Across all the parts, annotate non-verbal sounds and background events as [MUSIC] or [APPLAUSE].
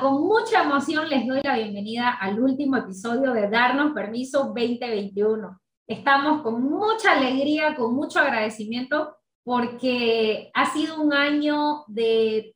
con mucha emoción les doy la bienvenida al último episodio de Darnos Permiso 2021. Estamos con mucha alegría, con mucho agradecimiento, porque ha sido un año de,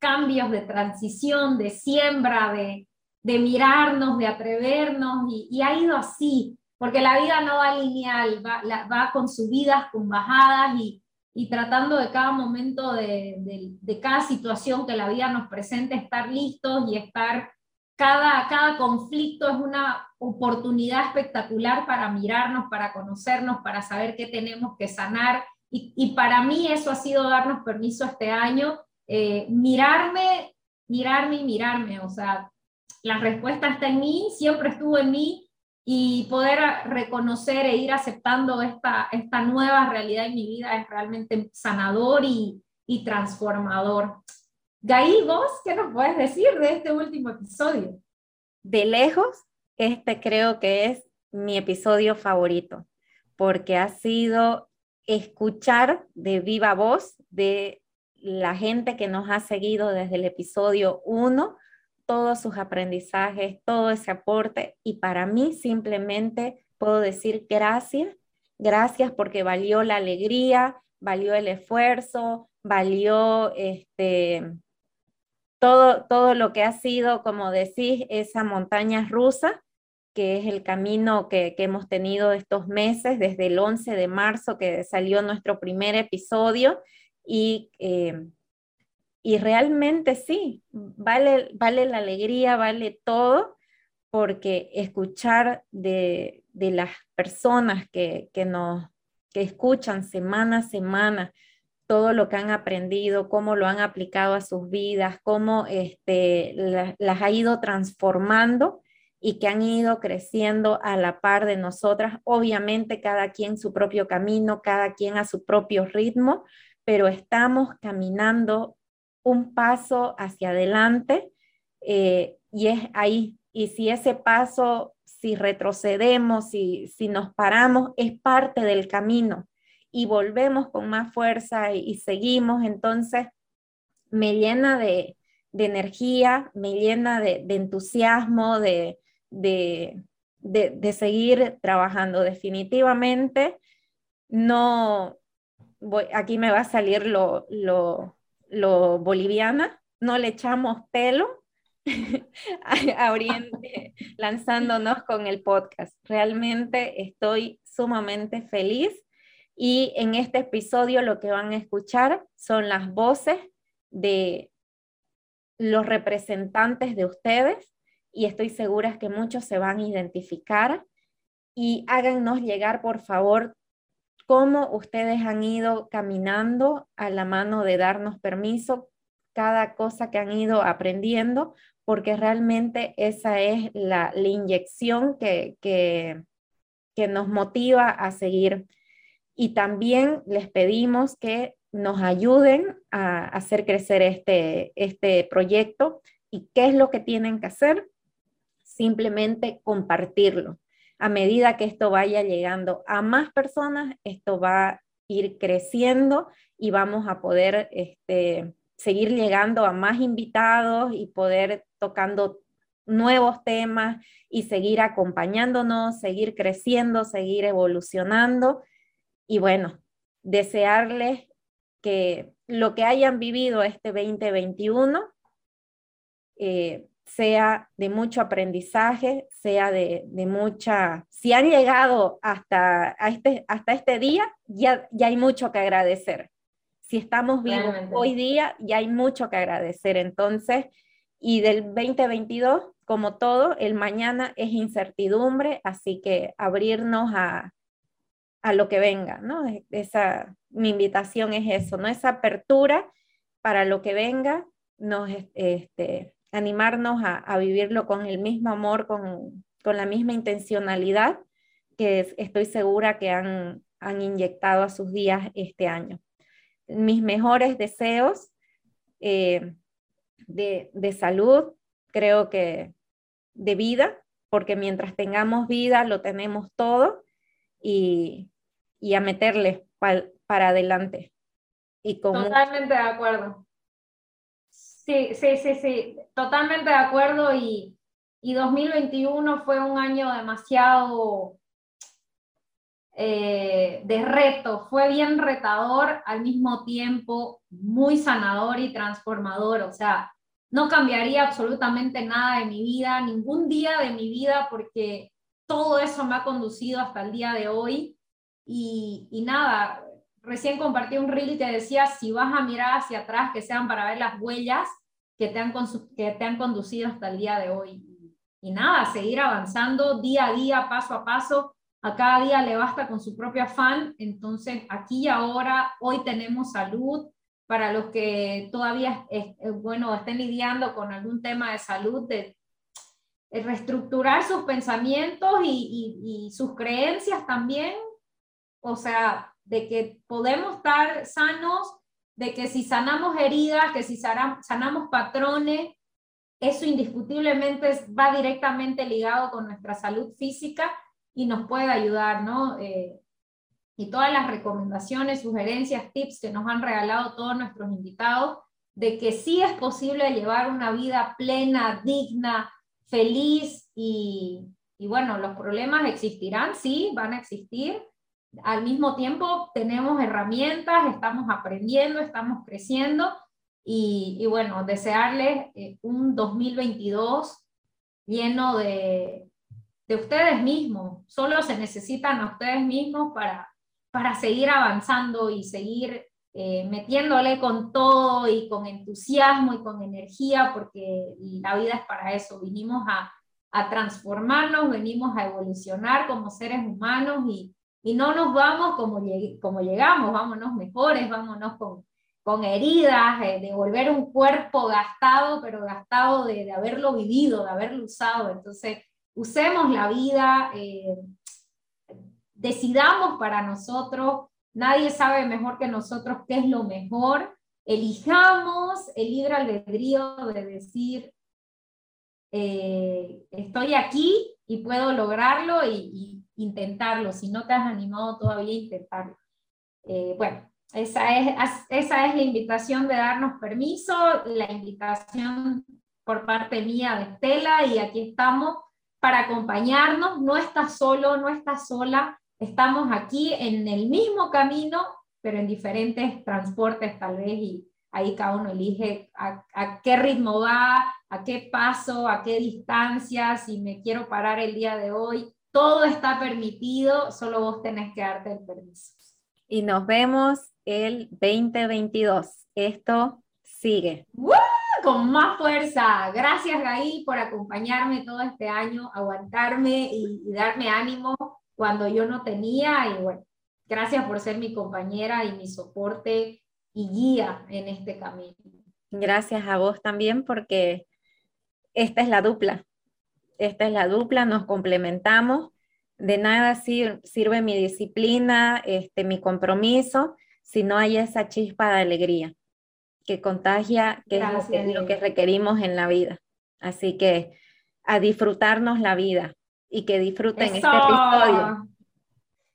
cambios, de transición, de siembra, de, mirarnos, de atrevernos, y, ha ido así, porque la vida no va lineal, va, va con subidas, con bajadas, y, y tratando de cada momento de, de, cada situación que la vida nos presente, estar listos y estar, cada, cada conflicto es una oportunidad espectacular para mirarnos, para conocernos, para saber qué tenemos que sanar. Y, y para mí eso ha sido darnos permiso este año, eh, mirarme, mirarme y mirarme. O sea, la respuesta está en mí, siempre estuvo en mí, y poder reconocer e ir aceptando esta, esta nueva realidad en mi vida es realmente sanador y, y transformador. Gaí, vos, ¿qué nos puedes decir de este último episodio? De lejos, este creo que es mi episodio favorito, porque ha sido escuchar de viva voz de la gente que nos ha seguido desde el episodio 1 todos sus aprendizajes, todo ese aporte y para mí simplemente puedo decir gracias, gracias porque valió la alegría, valió el esfuerzo, valió este, todo, todo lo que ha sido, como decís, esa montaña rusa, que es el camino que, hemos tenido estos meses, desde el 11 de marzo que salió nuestro primer episodio y eh, y realmente sí, vale, vale la alegría, vale todo, porque escuchar de, las personas que, nos que escuchan semana a semana todo lo que han aprendido, cómo lo han aplicado a sus vidas, cómo este, las ha ido transformando y que han ido creciendo a la par de nosotras, obviamente cada quien su propio camino, cada quien a su propio ritmo, pero estamos caminando un paso hacia adelante eh, y es ahí. Y si ese paso, si retrocedemos, si, si nos paramos, es parte del camino y volvemos con más fuerza y, seguimos, entonces me llena de, energía, me llena de, entusiasmo, de, de, seguir trabajando. Definitivamente, no, voy, aquí me va a salir lo boliviana, no le echamos pelo [LAUGHS] a lanzándonos con el podcast. Realmente estoy sumamente feliz y en este episodio lo que van a escuchar son las voces de los representantes de ustedes y estoy segura que muchos se van a identificar y háganos llegar por favor cómo ustedes han ido caminando a la mano de darnos permiso, cada cosa que han ido aprendiendo, porque realmente esa es la, inyección que, que, nos motiva a seguir. Y también les pedimos que nos ayuden a hacer crecer este, este proyecto. ¿Y qué es lo que tienen que hacer? Simplemente compartirlo a medida que esto vaya llegando a más personas, esto va a ir creciendo y vamos a poder este, seguir llegando a más invitados y poder tocando nuevos temas y seguir acompañándonos, seguir creciendo, seguir evolucionando. Y bueno, desearles que lo que hayan vivido este 2021 eh, sea de mucho aprendizaje, sea de, mucha... Si han llegado hasta, este, hasta este día, ya, ya hay mucho que agradecer. Si estamos vivos hoy día, ya hay mucho que agradecer. Entonces, y del 2022, como todo, el mañana es incertidumbre, así que abrirnos a, a lo que venga, ¿no? Esa, mi invitación es eso, ¿no? Esa apertura para lo que venga, nos, este, animarnos a, vivirlo con el mismo amor, con, la misma intencionalidad que estoy segura que han, inyectado a sus días este año. Mis mejores deseos eh, de, salud, creo que de vida, porque mientras tengamos vida lo tenemos todo y, a meterle para adelante. Y Totalmente de acuerdo. Sí, sí, sí, sí, totalmente de acuerdo y, y 2021 fue un año demasiado eh, de reto, fue bien retador, al mismo tiempo muy sanador y transformador, o sea, no cambiaría absolutamente nada de mi vida, ningún día de mi vida, porque todo eso me ha conducido hasta el día de hoy. Y, y nada, recién compartí un reel que decía, si vas a mirar hacia atrás, que sean para ver las huellas que te han, que te han conducido hasta el día de hoy. Y nada, seguir avanzando día a día, paso a paso. A cada día le basta con su propio afán. Entonces, aquí y ahora, hoy tenemos salud. Para los que todavía, bueno, estén lidiando con algún tema de salud, de, reestructurar sus pensamientos y, y, y sus creencias también. O sea, de que podemos estar sanos, de que si sanamos heridas, que si sanamos patrones, eso indiscutiblemente va directamente ligado con nuestra salud física y nos puede ayudar, ¿no? Eh, y todas las recomendaciones, sugerencias, tips que nos han regalado todos nuestros invitados, de que sí es posible llevar una vida plena, digna, feliz y, y bueno, los problemas existirán, sí, van a existir, al mismo tiempo tenemos herramientas, estamos aprendiendo, estamos creciendo y, bueno, desearles eh, un 2022 lleno de, de, ustedes mismos. Solo se necesitan a ustedes mismos para, para seguir avanzando y seguir eh, metiéndole con todo y con entusiasmo y con energía, porque la vida es para eso. Vinimos a, a transformarnos, venimos a evolucionar como seres humanos y y no nos vamos como, como llegamos, vámonos mejores, vámonos con, con heridas, eh, un cuerpo gastado, pero gastado de, de, haberlo vivido, de haberlo usado. Entonces, usemos la vida, eh, decidamos para nosotros, nadie sabe mejor que nosotros qué es lo mejor, elijamos el libre albedrío de decir, eh, estoy aquí y puedo lograrlo y, intentarlo, si no te has animado todavía intentarlo. Eh, bueno, esa es, esa es la invitación de darnos permiso, la invitación por parte mía de Estela y aquí estamos para acompañarnos. No estás solo, no estás sola, estamos aquí en el mismo camino, pero en diferentes transportes tal vez y ahí cada uno elige a, a qué ritmo va, a qué paso, a qué distancia, si me quiero parar el día de hoy todo está permitido, solo vos tenés que darte el permiso. Y nos vemos el 2022. Esto sigue. Con más fuerza. Gracias, Gaí, por acompañarme todo este año, aguantarme y, y darme ánimo cuando yo no tenía. Y bueno, gracias por ser mi compañera y mi soporte y guía en este camino. Gracias a vos también porque esta es la dupla esta es la dupla, nos complementamos. De nada sirve mi disciplina, este, mi compromiso, si no hay esa chispa de alegría que contagia, que es lo que, requerimos en la vida. Así que a disfrutarnos la vida y que disfruten este episodio.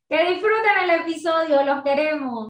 Que disfruten el episodio, los queremos.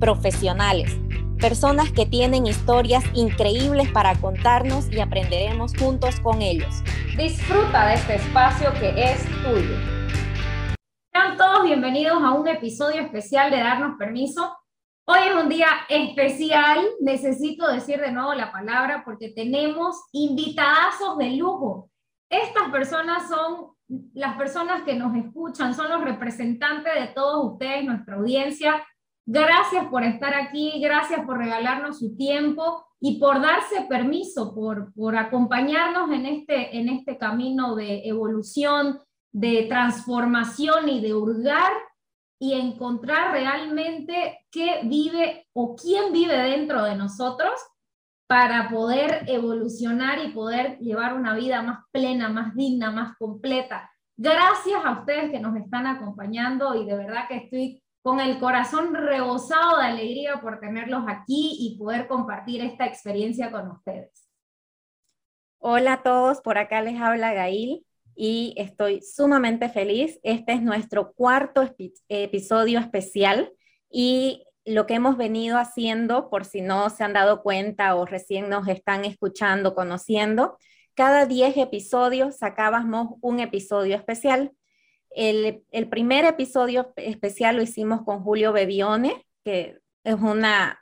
profesionales, personas que tienen historias increíbles para contarnos y aprenderemos juntos con ellos. Disfruta de este espacio que es tuyo. Sean todos bienvenidos a un episodio especial de Darnos Permiso. Hoy es un día especial, necesito decir de nuevo la palabra porque tenemos invitadazos de lujo. Estas personas son las personas que nos escuchan, son los representantes de todos ustedes, nuestra audiencia, Gracias por estar aquí, gracias por regalarnos su tiempo y por darse permiso, por, por acompañarnos en este, en este camino de evolución, de transformación y de hurgar y encontrar realmente qué vive o quién vive dentro de nosotros para poder evolucionar y poder llevar una vida más plena, más digna, más completa. Gracias a ustedes que nos están acompañando y de verdad que estoy con el corazón rebosado de alegría por tenerlos aquí y poder compartir esta experiencia con ustedes. Hola a todos, por acá les habla Gail y estoy sumamente feliz. Este es nuestro cuarto episodio especial y lo que hemos venido haciendo, por si no se han dado cuenta o recién nos están escuchando, conociendo, cada 10 episodios sacábamos un episodio especial. El, primer episodio especial lo hicimos con Julio Bebione, que es una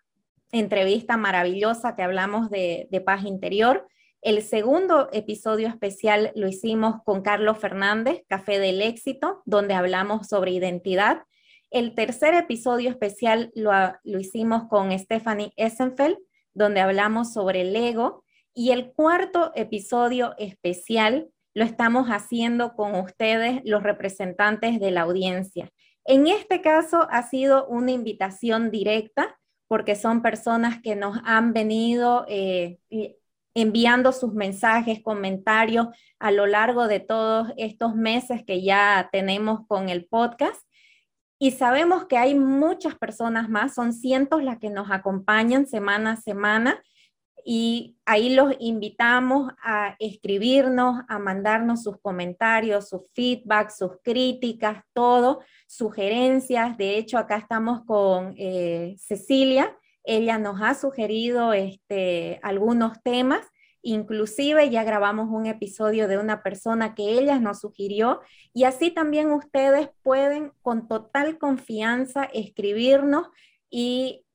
entrevista maravillosa que hablamos de, de paz interior. El segundo episodio especial lo hicimos con Carlos Fernández, Café del Éxito, donde hablamos sobre identidad. El tercer episodio especial lo, hicimos con Stephanie Essenfeld, donde hablamos sobre el ego. Y el cuarto episodio especial lo estamos haciendo con ustedes, los representantes de la audiencia. En este caso ha sido una invitación directa porque son personas que nos han venido eh, enviando sus mensajes, comentarios a lo largo de todos estos meses que ya tenemos con el podcast. Y sabemos que hay muchas personas más, son cientos las que nos acompañan semana a semana y ahí los invitamos a escribirnos, a mandarnos sus comentarios, sus feedback, sus críticas, todo, sugerencias. De hecho, acá estamos con eh, Cecilia. Ella nos ha sugerido este, algunos temas Inclusive ya grabamos un episodio de una persona que ella nos sugirió y así también ustedes pueden con total confianza escribirnos y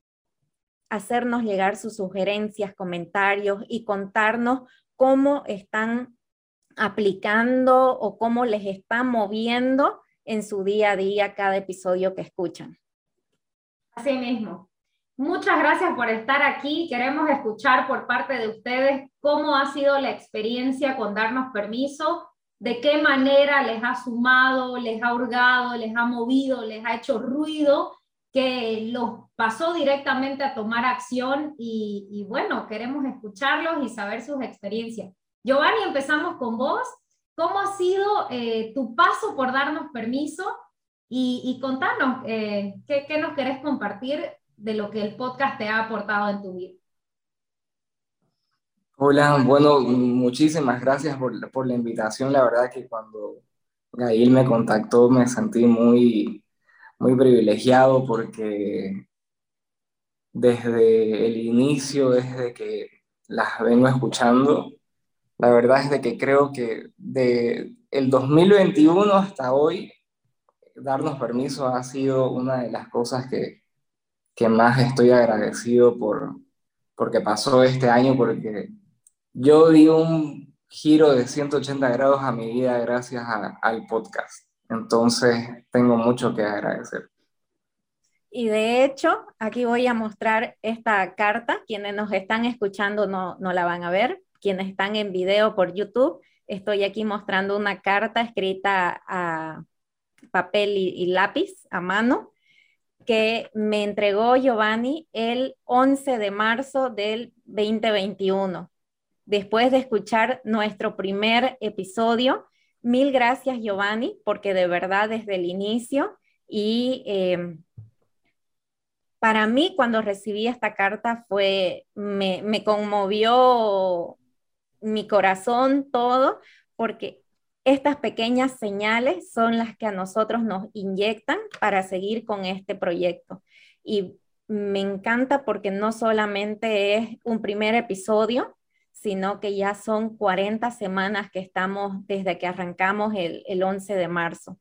hacernos llegar sus sugerencias, comentarios y contarnos cómo están aplicando o cómo les está moviendo en su día a día cada episodio que escuchan. Así mismo. Muchas gracias por estar aquí. Queremos escuchar por parte de ustedes cómo ha sido la experiencia con darnos permiso, de qué manera les ha sumado, les ha hurgado, les ha movido, les ha hecho ruido, que los pasó directamente a tomar acción y, bueno, queremos escucharlos y saber sus experiencias. Giovanni, empezamos con vos. ¿Cómo ha sido eh, tu paso por darnos permiso? Y, contanos, eh, ¿qué, ¿qué nos querés compartir de lo que el podcast te ha aportado en tu vida. Hola, bueno, muchísimas gracias por, por la invitación. La verdad que cuando Gail me contactó me sentí muy, muy privilegiado porque desde el inicio, desde que las vengo escuchando, la verdad es de que creo que de el 2021 hasta hoy, darnos permiso ha sido una de las cosas que, que más estoy agradecido por porque pasó este año, porque yo di un giro de 180 grados a mi vida gracias al podcast. Entonces, tengo mucho que agradecer. Y de hecho, aquí voy a mostrar esta carta. Quienes nos están escuchando no, no la van a ver. Quienes están en video por YouTube, estoy aquí mostrando una carta escrita a papel y lápiz a mano que me entregó Giovanni el 11 de marzo del 2021. Después de escuchar nuestro primer episodio, mil gracias Giovanni, porque de verdad desde el inicio y eh, para mí cuando recibí esta carta fue, me, me conmovió mi corazón todo, porque estas pequeñas señales son las que a nosotros nos inyectan para seguir con este proyecto. Y me encanta porque no solamente es un primer episodio, sino que ya son 40 semanas que estamos desde que arrancamos el, 11 de marzo.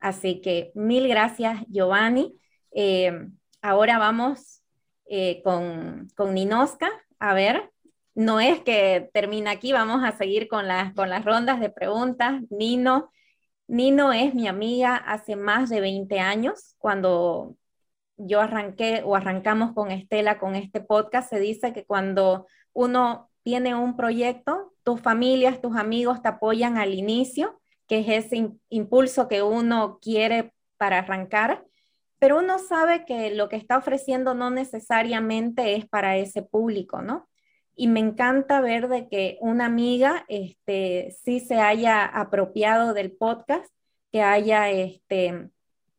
Así que mil gracias, Giovanni. Eh, ahora vamos eh, con, con Ninoska. A ver, no es que termina aquí, vamos a seguir con las, con las rondas de preguntas. Nino, Nino es mi amiga hace más de 20 años. Cuando yo arranqué o arrancamos con Estela con este podcast, se dice que cuando uno tiene un proyecto, tus familias, tus amigos te apoyan al inicio, que es ese impulso que uno quiere para arrancar, pero uno sabe que lo que está ofreciendo no necesariamente es para ese público, ¿no? y me encanta ver de que una amiga este, sí se haya apropiado del podcast, que haya, este,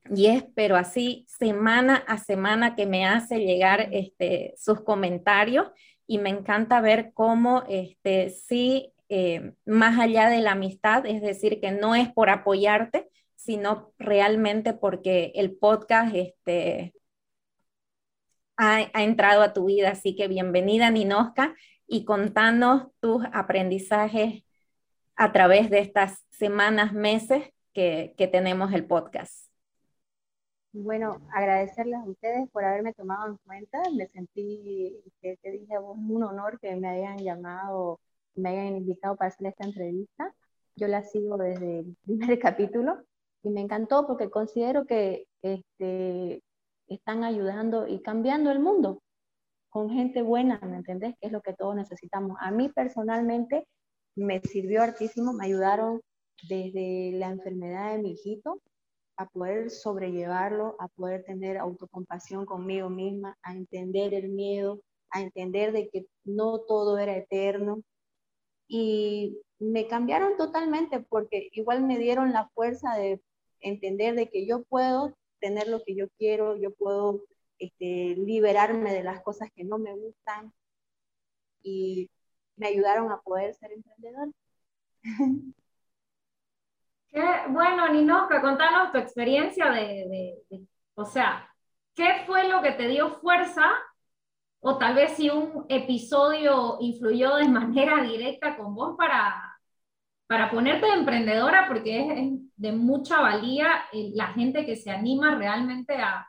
y es, pero así semana a semana que me hace llegar este, sus comentarios y me encanta ver cómo este, sí, eh, más allá de la amistad, es decir, que no es por apoyarte, sino realmente porque el podcast este, ha, entrado a tu vida. Así que bienvenida, Ninoska, y contanos tus aprendizajes a través de estas semanas, meses que, tenemos el podcast. Bueno, agradecerles a ustedes por haberme tomado en cuenta. Me sentí, que dije un honor que me hayan llamado, me hayan invitado para hacer esta entrevista. Yo la sigo desde el [LAUGHS] primer capítulo y me encantó porque considero que este, están ayudando y cambiando el mundo con gente buena, ¿me entendés? Que es lo que todos necesitamos. A mí personalmente me sirvió hartísimo, me ayudaron desde la enfermedad de mi hijito a poder sobrellevarlo, a poder tener autocompasión conmigo misma, a entender el miedo, a entender de que no todo era eterno. Y me cambiaron totalmente porque igual me dieron la fuerza de entender de que yo puedo tener lo que yo quiero, yo puedo este, liberarme de las cosas que no me gustan y me ayudaron a poder ser emprendedor. [LAUGHS] Bueno, Ninoska, contanos tu experiencia de, o sea, ¿qué fue lo que te dio fuerza? O tal vez si un episodio influyó de manera directa con vos para, para ponerte de emprendedora, porque es, de mucha valía eh, la gente que se anima realmente a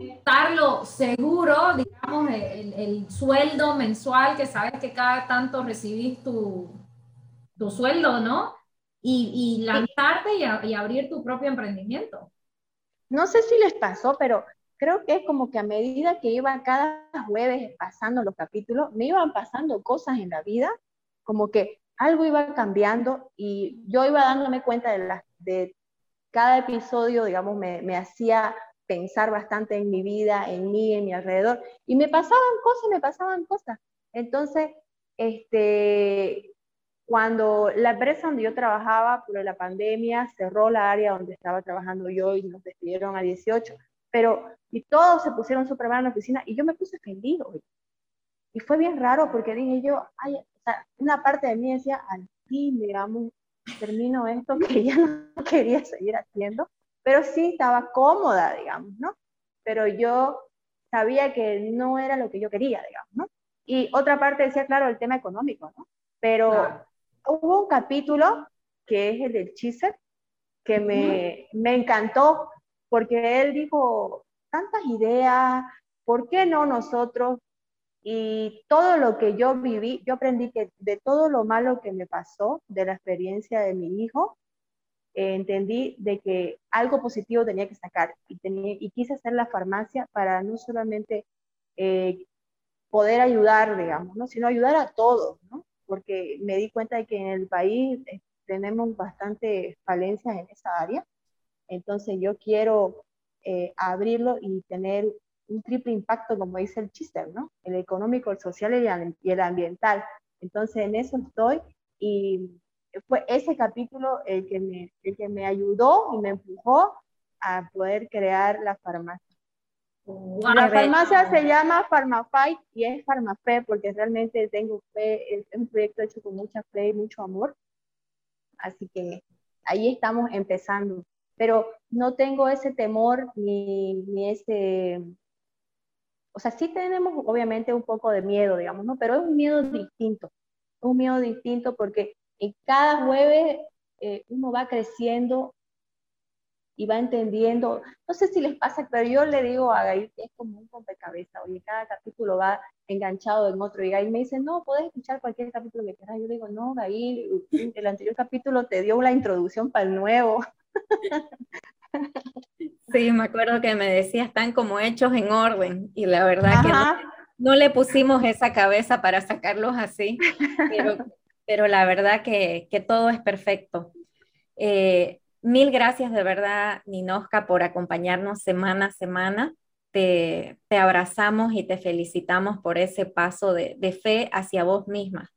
estarlo seguro, digamos, el, sueldo mensual, que sabes que cada tanto recibís tu, tu sueldo, ¿no? Y, y lanzarte y, y abrir tu propio emprendimiento. No sé si les pasó, pero creo que es como que a medida que iba cada jueves pasando los capítulos, me iban pasando cosas en la vida, como que algo iba cambiando y yo iba dándome cuenta de, la, de cada episodio, digamos, me, me hacía pensar bastante en mi vida, en mí, en mi alrededor, y me pasaban cosas, me pasaban cosas. Entonces, este, cuando la empresa donde yo trabajaba por la pandemia cerró la área donde estaba trabajando yo y nos despidieron a 18, pero y todos se pusieron súper mal en la oficina y yo me puse feliz hoy. Y fue bien raro porque dije yo, ay, una parte de mí decía, al fin, digamos, termino esto que ya no [LAUGHS] quería seguir haciendo, pero sí estaba cómoda, digamos, ¿no? Pero yo sabía que no era lo que yo quería, digamos, ¿no? Y otra parte decía, claro, el tema económico, ¿no? Pero hubo un capítulo que es el del Chiser, que me, me encantó, porque él dijo, tantas ideas, ¿por qué no nosotros y todo lo que yo viví, yo aprendí que de todo lo malo que me pasó, de la experiencia de mi hijo, eh, entendí de que algo positivo tenía que sacar y, tenía, y quise hacer la farmacia para no solamente eh, poder ayudar, digamos, ¿no? sino ayudar a todos, ¿no? Porque me di cuenta de que en el país eh, tenemos bastantes falencias en esa área. Entonces yo quiero abrirlo y tener un triple impacto, como dice el Chister, ¿no? El económico, el social y el ambiental. Entonces, en eso estoy y fue ese capítulo el que me, el que me ayudó y me empujó a poder crear la farmacia. La farmacia se llama PharmaFight y es PharmaFe porque realmente tengo fe, es un proyecto hecho con mucha fe y mucho amor. Así que ahí estamos empezando. Pero no tengo ese temor ni, ni ese, o sea, sí tenemos obviamente un poco de miedo, digamos, ¿no? Pero es un miedo distinto, es un miedo distinto porque en cada jueves eh, uno va creciendo y va entendiendo, no sé si les pasa, pero yo le digo a Gail que es como un rompecabezas, oye, cada capítulo va enganchado en otro, y Gail me dice, no, puedes escuchar cualquier capítulo que quieras, yo digo, no, Gail, [LAUGHS] el anterior capítulo te dio la introducción para el nuevo. Sí, me acuerdo que me decía, están como hechos en orden y la verdad que no, le pusimos esa cabeza para sacarlos así, pero, la verdad que, todo es perfecto. Eh, mil gracias de verdad, Ninoska, por acompañarnos semana a semana. te, abrazamos y te felicitamos por ese paso de, fe hacia vos misma,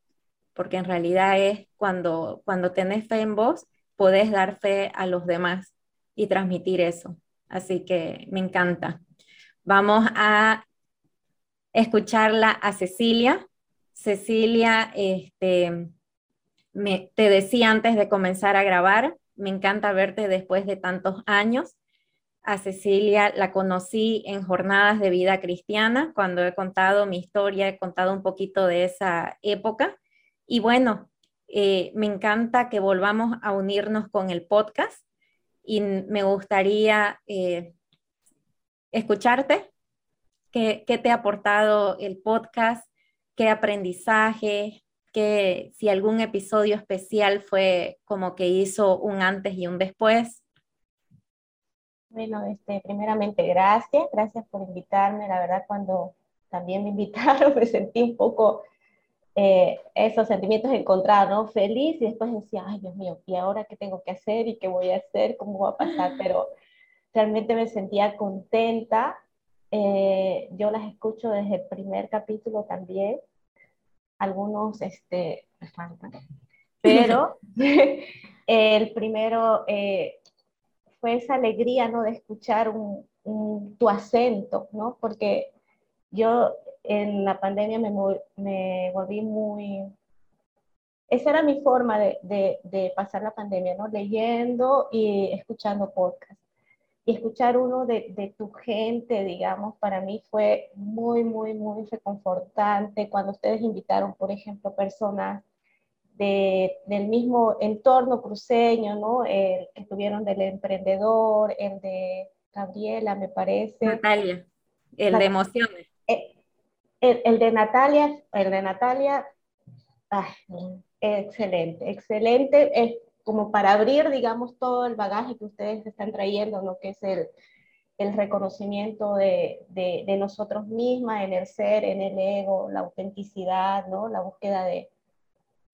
porque en realidad es cuando, cuando tenés fe en vos, podés dar fe a los demás y transmitir eso. Así que me encanta. Vamos a escucharla a Cecilia. Cecilia, este, me, te decía antes de comenzar a grabar, me encanta verte después de tantos años. A Cecilia la conocí en jornadas de vida cristiana, cuando he contado mi historia, he contado un poquito de esa época. Y bueno, eh, me encanta que volvamos a unirnos con el podcast y me gustaría eh, escucharte. ¿Qué, ¿Qué te ha aportado el podcast? ¿Qué aprendizaje? Que si algún episodio especial fue como que hizo un antes y un después. Bueno, este, primeramente gracias, gracias por invitarme. La verdad, cuando también me [LAUGHS] invitaron, me sentí un poco eh, esos sentimientos encontrados, ¿no? Feliz y después decía, ay Dios mío, ¿y ahora qué tengo que hacer y qué voy a hacer? ¿Cómo va a pasar? [LAUGHS] Pero realmente me sentía contenta. Eh, yo las escucho desde el primer capítulo también algunos este, faltan. Pero [LAUGHS] el primero eh, fue esa alegría, ¿no? De escuchar un, tu acento, ¿no? Porque yo en la pandemia me, me volví muy... Esa era mi forma de, de, de pasar la pandemia, ¿no? Leyendo y escuchando podcasts y escuchar uno de, de, tu gente, digamos, para mí fue muy, muy, muy reconfortante cuando ustedes invitaron, por ejemplo, personas de, del mismo entorno cruceño, ¿no? El que estuvieron del emprendedor, el de Gabriela, me parece. Natalia, el de emociones. Eh, el, el, de Natalia, el de Natalia, excelente, excelente. Es como para abrir, digamos, todo el bagaje que ustedes están trayendo, lo que es el, el reconocimiento de, de, nosotros mismas, en el ser, en el ego, la autenticidad, ¿no? la búsqueda de,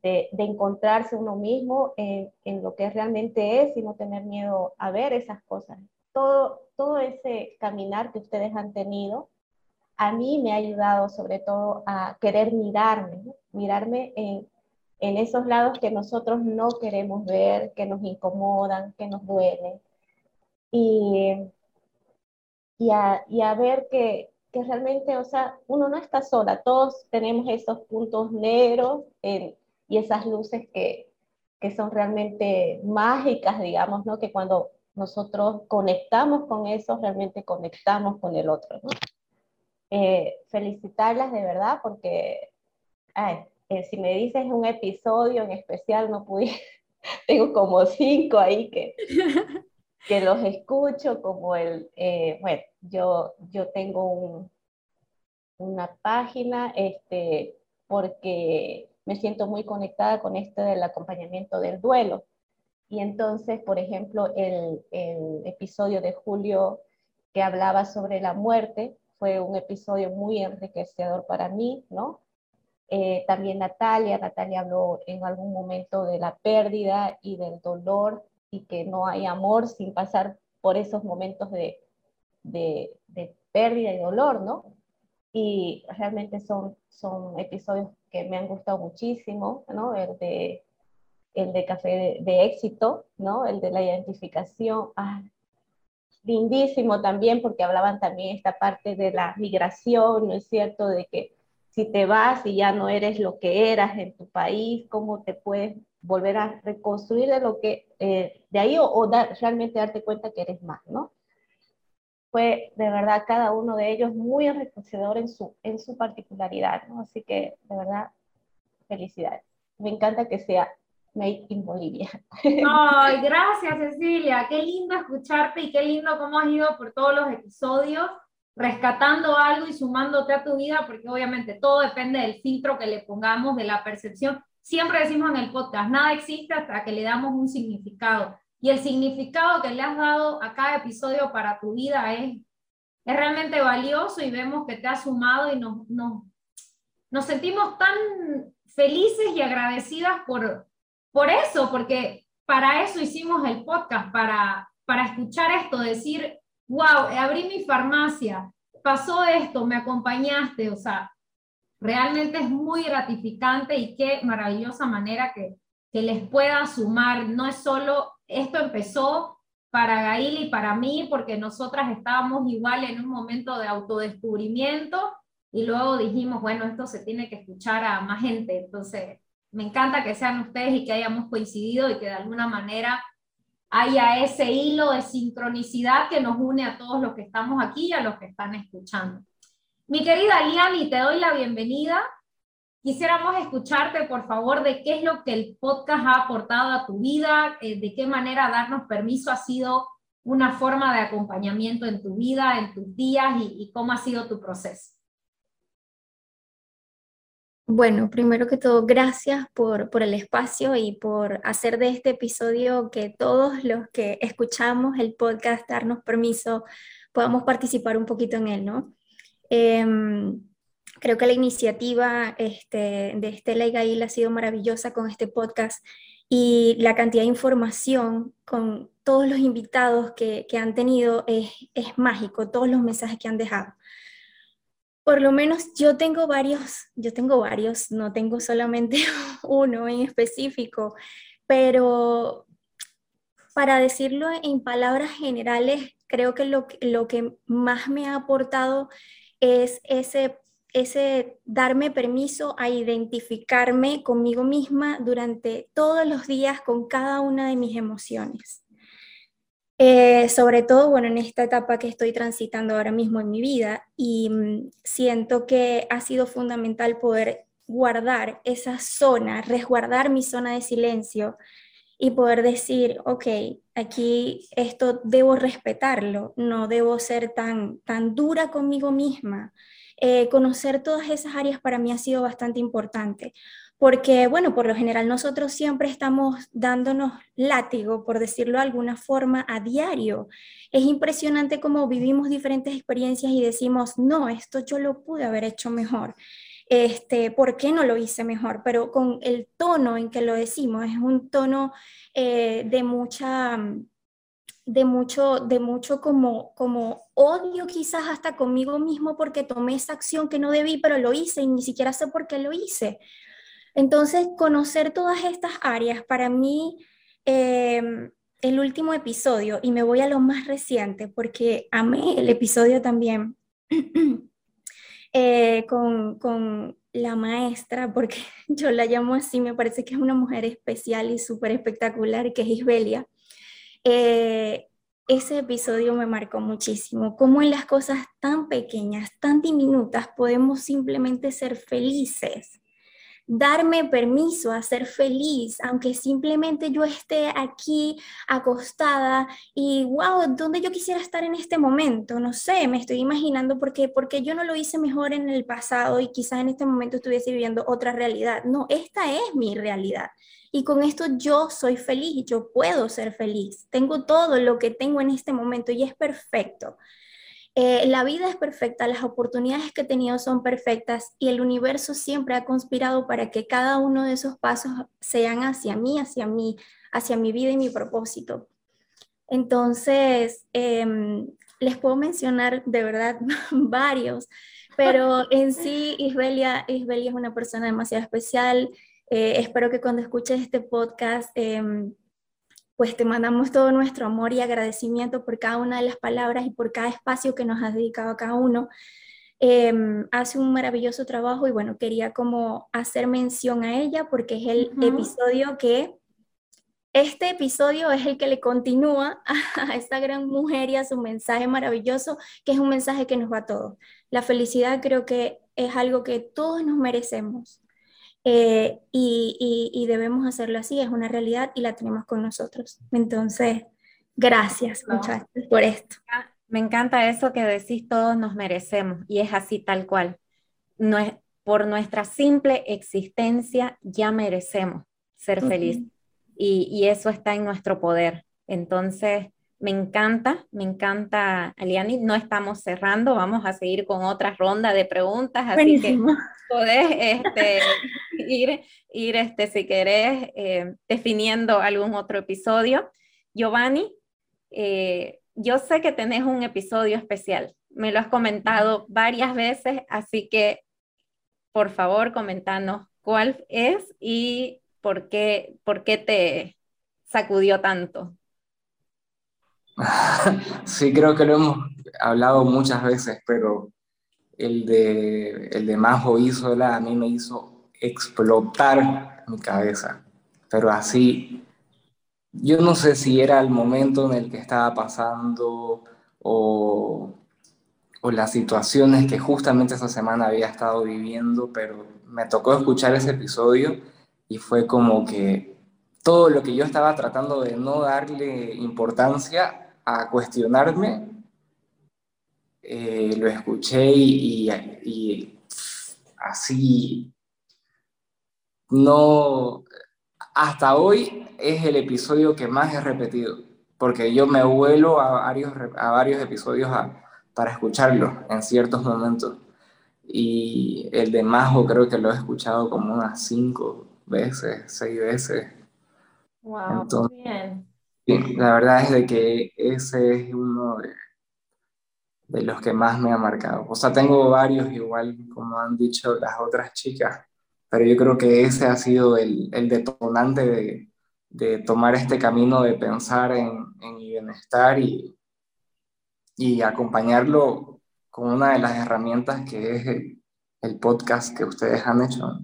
de, encontrarse uno mismo en, en, lo que realmente es y no tener miedo a ver esas cosas. Todo, todo ese caminar que ustedes han tenido, a mí me ha ayudado sobre todo a querer mirarme, mirarme en, en esos lados que nosotros no queremos ver, que nos incomodan, que nos duelen. Y, y, a, y a ver que, que, realmente, o sea, uno no está sola, todos tenemos esos puntos negros y esas luces que, que son realmente mágicas, digamos, ¿no? Que cuando nosotros conectamos con eso, realmente conectamos con el otro, ¿no? Eh, felicitarlas de verdad porque ay, eh, si me dices un episodio en especial, no pude, [LAUGHS] tengo como cinco ahí que, [LAUGHS] que los escucho, como el, eh, bueno, yo, yo tengo un, una página, este, porque me siento muy conectada con esto del acompañamiento del duelo. Y entonces, por ejemplo, el, el episodio de Julio que hablaba sobre la muerte fue un episodio muy enriquecedor para mí, ¿no? Eh, también Natalia, Natalia habló en algún momento de la pérdida y del dolor y que no hay amor sin pasar por esos momentos de, de, pérdida y dolor, ¿no? Y realmente son, son episodios que me han gustado muchísimo, ¿no? El de, el de Café de, Éxito, ¿no? El de la identificación. Ah, lindísimo también porque hablaban también esta parte de la migración, ¿no es cierto? De que si te vas y ya no eres lo que eras en tu país, cómo te puedes volver a reconstruir de lo que, eh, de ahí o, realmente darte cuenta que eres más, ¿no? Fue de verdad cada uno de ellos muy enriquecedor en su, en su particularidad, ¿no? Así que de verdad, felicidades. Me encanta que sea Made in Bolivia. Ay, gracias Cecilia, qué lindo escucharte y qué lindo cómo has ido por todos los episodios rescatando algo y sumándote a tu vida, porque obviamente todo depende del filtro que le pongamos, de la percepción. Siempre decimos en el podcast, nada existe hasta que le damos un significado. Y el significado que le has dado a cada episodio para tu vida es, es realmente valioso y vemos que te ha sumado y nos, nos, sentimos tan felices y agradecidas por, por eso, porque para eso hicimos el podcast, para, para escuchar esto, decir, wow, abrí mi farmacia, pasó esto, me acompañaste, o sea, realmente es muy gratificante y qué maravillosa manera que, que les pueda sumar. No es solo, esto empezó para Gail y para mí, porque nosotras estábamos igual en un momento de autodescubrimiento y luego dijimos, bueno, esto se tiene que escuchar a más gente. Entonces, me encanta que sean ustedes y que hayamos coincidido y que de alguna manera haya ese hilo de sincronicidad que nos une a todos los que estamos aquí y a los que están escuchando. Mi querida Liani, te doy la bienvenida. Quisiéramos escucharte, por favor, de qué es lo que el podcast ha aportado a tu vida, eh, de qué manera darnos permiso ha sido una forma de acompañamiento en tu vida, en tus días y, y cómo ha sido tu proceso. Bueno, primero que todo, gracias por, por, el espacio y por hacer de este episodio que todos los que escuchamos el podcast, darnos permiso, podamos participar un poquito en él, ¿no? Em, creo que la iniciativa este, de Estela y Gail ha sido maravillosa con este podcast y la cantidad de información con todos los invitados que, que han tenido es, es mágico, todos los mensajes que han dejado. Por lo menos yo tengo varios, yo tengo varios, no tengo solamente [LAUGHS] uno en específico, pero para decirlo en palabras generales, creo que lo, que más me ha aportado es ese, ese darme permiso a identificarme conmigo misma durante todos los días con cada una de mis emociones. Eh, sobre todo, bueno, en esta etapa que estoy transitando ahora mismo en mi vida y mm, siento que ha sido fundamental poder guardar esa zona, resguardar mi zona de silencio y poder decir, ok, aquí esto debo respetarlo, no debo ser tan, tan dura conmigo misma. Eh, conocer todas esas áreas para mí ha sido bastante importante, porque, bueno, por lo general nosotros siempre estamos dándonos látigo, por decirlo de alguna forma, a diario. Es impresionante cómo vivimos diferentes experiencias y decimos, no, esto yo lo pude haber hecho mejor. Este, ¿Por qué no lo hice mejor? Pero con el tono en que lo decimos, es un tono eh, de mucha de mucho, de mucho como, como odio quizás hasta conmigo mismo porque tomé esa acción que no debí, pero lo hice y ni siquiera sé por qué lo hice. Entonces, conocer todas estas áreas, para mí, em, el último episodio, y me voy a lo más reciente, porque amé el episodio también [CLEARS THROAT] eh, con, con, la maestra, porque [LAUGHS] yo la llamo así, me parece que es una mujer especial y súper espectacular, que es Isbelia. Eh, ese episodio me marcó muchísimo, cómo en las cosas tan pequeñas, tan diminutas, podemos simplemente ser felices darme permiso a ser feliz, aunque simplemente yo esté aquí acostada y, wow, ¿dónde yo quisiera estar en este momento? No sé, me estoy imaginando por qué, porque yo no lo hice mejor en el pasado y quizás en este momento estuviese viviendo otra realidad. No, esta es mi realidad. Y con esto yo soy feliz, yo puedo ser feliz. Tengo todo lo que tengo en este momento y es perfecto. Eh, la vida es perfecta, las oportunidades que he tenido son perfectas y el universo siempre ha conspirado para que cada uno de esos pasos sean hacia mí, hacia mí, hacia mi vida y mi propósito. Entonces, em, les puedo mencionar de verdad [LAUGHS] varios, pero en sí Isbelia, Isbelia es una persona demasiado especial. Eh, espero que cuando escuches este podcast em, pues te mandamos todo nuestro amor y agradecimiento por cada una de las palabras y por cada espacio que nos has dedicado a cada uno. Em, hace un maravilloso trabajo y bueno, quería como hacer mención a ella porque es el episodio que, este episodio es el que le continúa a, esta gran mujer y a su mensaje maravilloso, que es un mensaje que nos va a todos. La felicidad creo que es algo que todos nos merecemos. Eh, y, debemos hacerlo así, es una realidad y la tenemos con nosotros. Entonces, gracias muchachos por esto. Me encanta eso que decís, todos nos merecemos y es así tal cual. No es, por nuestra simple existencia ya merecemos ser felices y, y eso está en nuestro poder. Entonces, me encanta, me encanta, Aliani. No estamos cerrando, vamos a seguir con otra ronda de preguntas, así que podés este, ir, ir este, si querés, eh, definiendo algún otro episodio. Giovanni, eh, yo sé que tenés un episodio especial, me lo has comentado varias veces, así que por favor comentanos cuál es y por qué, por qué te sacudió tanto. [LAUGHS] Sí, creo que lo hemos hablado muchas veces, pero el de, el de Majo Isola a mí me hizo explotar mi cabeza, pero así, yo no sé si era el momento en el que estaba pasando o, o las situaciones que justamente esa semana había estado viviendo, pero me tocó escuchar ese episodio y fue como que todo lo que yo estaba tratando de no darle importancia a cuestionarme, eh, lo escuché y, y, así no, hasta hoy es el episodio que más he repetido, porque yo me vuelo a varios, a varios episodios para escucharlo en ciertos momentos. Y el de Majo creo que lo he escuchado como unas cinco veces, seis veces. Wow, bien. La verdad es de que ese es uno de, de los que más me ha marcado. O sea, tengo varios igual, como han dicho las otras chicas, pero yo creo que ese ha sido el, el detonante de, de, tomar este camino de pensar en, en mi bienestar y, y acompañarlo con una de las herramientas que es el, el podcast que ustedes han hecho.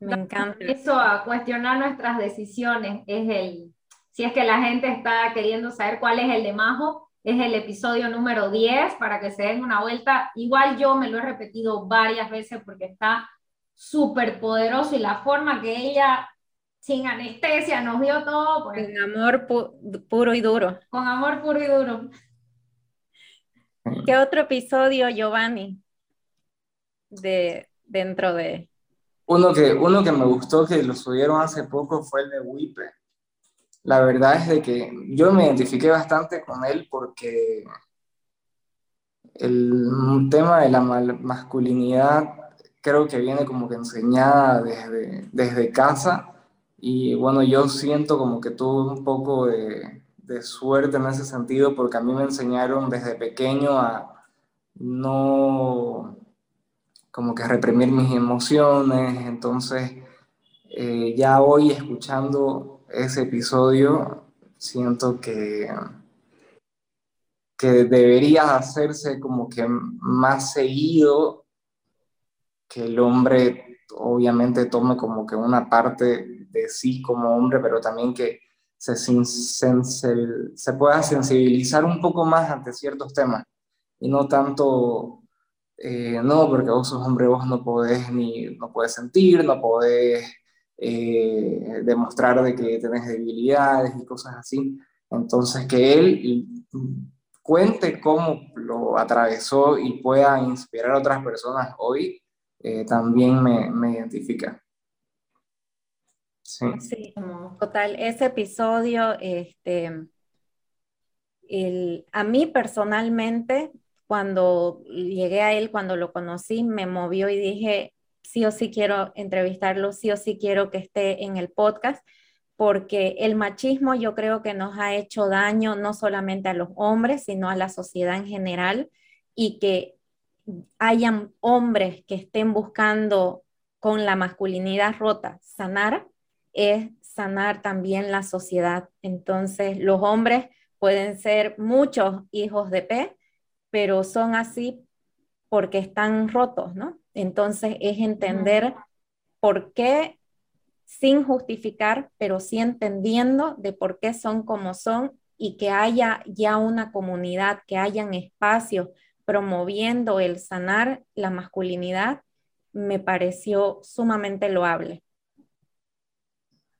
Me encanta. Eso a cuestionar nuestras decisiones es el, si es que la gente está queriendo saber cuál es el de Majo, es el episodio número 10 para que se den una vuelta. Igual yo me lo he repetido varias veces porque está súper poderoso y la forma que ella sin anestesia nos dio todo. Pues, con amor puro y duro. Con amor puro y duro. ¿Qué otro episodio, Giovanni? De dentro de uno que, uno que me gustó, que lo subieron hace poco, fue el de Wipe. La verdad es de que yo me identifiqué bastante con él porque el tema de la masculinidad creo que viene como que enseñada desde, desde casa. Y bueno, yo siento como que tuve un poco de, de suerte en ese sentido porque a mí me enseñaron desde pequeño a no como que reprimir mis emociones, entonces eh, ya hoy escuchando ese episodio siento que, que debería hacerse como que más seguido, que el hombre obviamente tome como que una parte de sí como hombre, pero también que se, se pueda sensibilizar un poco más ante ciertos temas. Y no tanto eh, no, porque vos sos hombre, vos no podés ni, no podés sentir, no podés eh, demostrar de que tenés debilidades y cosas así. Entonces, que él cuente cómo lo atravesó y pueda inspirar a otras personas hoy, eh, también me, me, identifica. Sí. total, ese episodio, este, el, a mí personalmente cuando llegué a él, cuando lo conocí, me movió y dije, sí o sí quiero entrevistarlo, sí o sí quiero que esté en el podcast, porque el machismo yo creo que nos ha hecho daño no solamente a los hombres, sino a la sociedad en general, y que hayan hombres que estén buscando con la masculinidad rota sanar, es sanar también la sociedad. Entonces, los hombres pueden ser muchos hijos de P, pero son así porque están rotos, ¿no? Entonces es entender por qué sin justificar, pero sí entendiendo de por qué son como son y que haya ya una comunidad, que hayan espacios promoviendo el sanar la masculinidad, me pareció sumamente loable.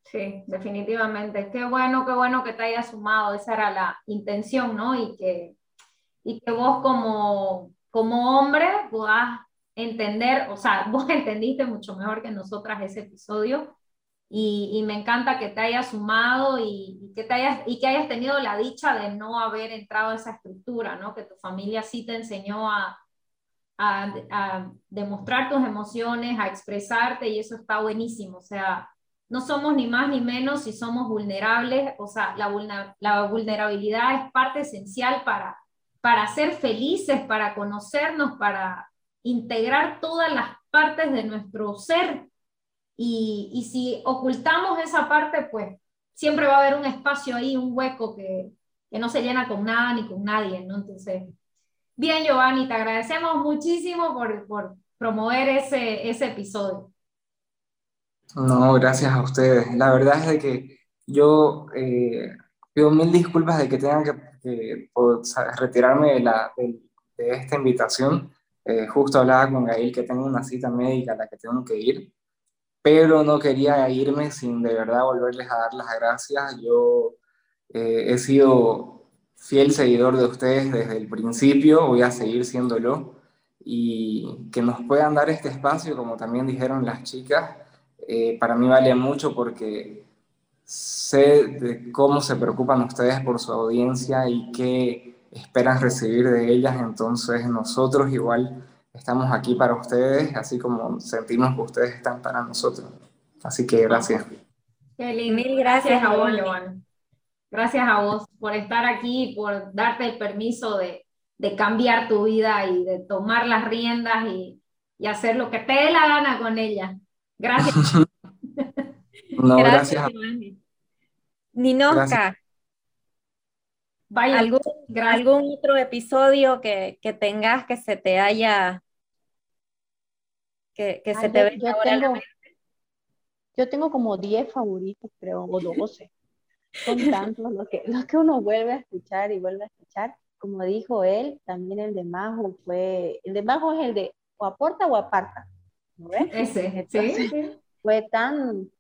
Sí, definitivamente. Qué bueno, qué bueno que te hayas sumado. Esa era la intención, ¿no? Y que y que vos como, como hombre puedas entender, o sea, [LAUGHS] vos entendiste mucho mejor que nosotras ese episodio. Y, y me encanta que te hayas sumado y, y, que te hayas, y que hayas tenido la dicha de no haber entrado a esa estructura, ¿no? Que tu familia sí te enseñó a, a, a demostrar tus emociones, a expresarte y eso está buenísimo, o sea, no somos ni más ni menos si somos vulnerables, o sea, la, la vulnerabilidad es parte esencial para, para ser felices, para conocernos, para integrar todas las partes de nuestro ser. Y, y si ocultamos esa parte, pues siempre va a haber un espacio ahí, un hueco que, que no se llena con nada ni con nadie, ¿no? Entonces, bien, Giovanni, te agradecemos muchísimo por, por promover ese, ese episodio. No, gracias a ustedes. La verdad es de que yo eh, pido mil disculpas de que tengan que, retirarme de, la, de, esta invitación. Eh, justo hablaba con Gail que tengo una cita médica a la que tengo que ir, pero no quería irme sin de verdad volverles a dar las gracias. Yo eh, he sido fiel seguidor de ustedes desde el principio, voy a seguir siéndolo y que nos puedan dar este espacio, como también dijeron las chicas, eh, para mí vale mucho porque sé de cómo se preocupan ustedes por su audiencia y qué esperan recibir de ellas, entonces nosotros igual estamos aquí para ustedes, así como sentimos que ustedes están para nosotros. Así que gracias. Mil gracias a vos, Giovanni. Gracias a vos por estar aquí, por darte el permiso de, de cambiar tu vida y de tomar las riendas y, y hacer lo que te dé la gana con ella. Gracias. [LAUGHS] no, gracias. Ninoska. Vaya, ¿Algún, ¿Algún otro episodio que, que, tengas que se te haya que, que se te yo tengo, yo tengo como 10 favoritos, creo, o 12. Son tantos los que, los que uno vuelve a escuchar y vuelve a escuchar. Como dijo él, también el de Majo fue, el de Majo es el de o aporta o aparta. Ese, sí. Fue tan,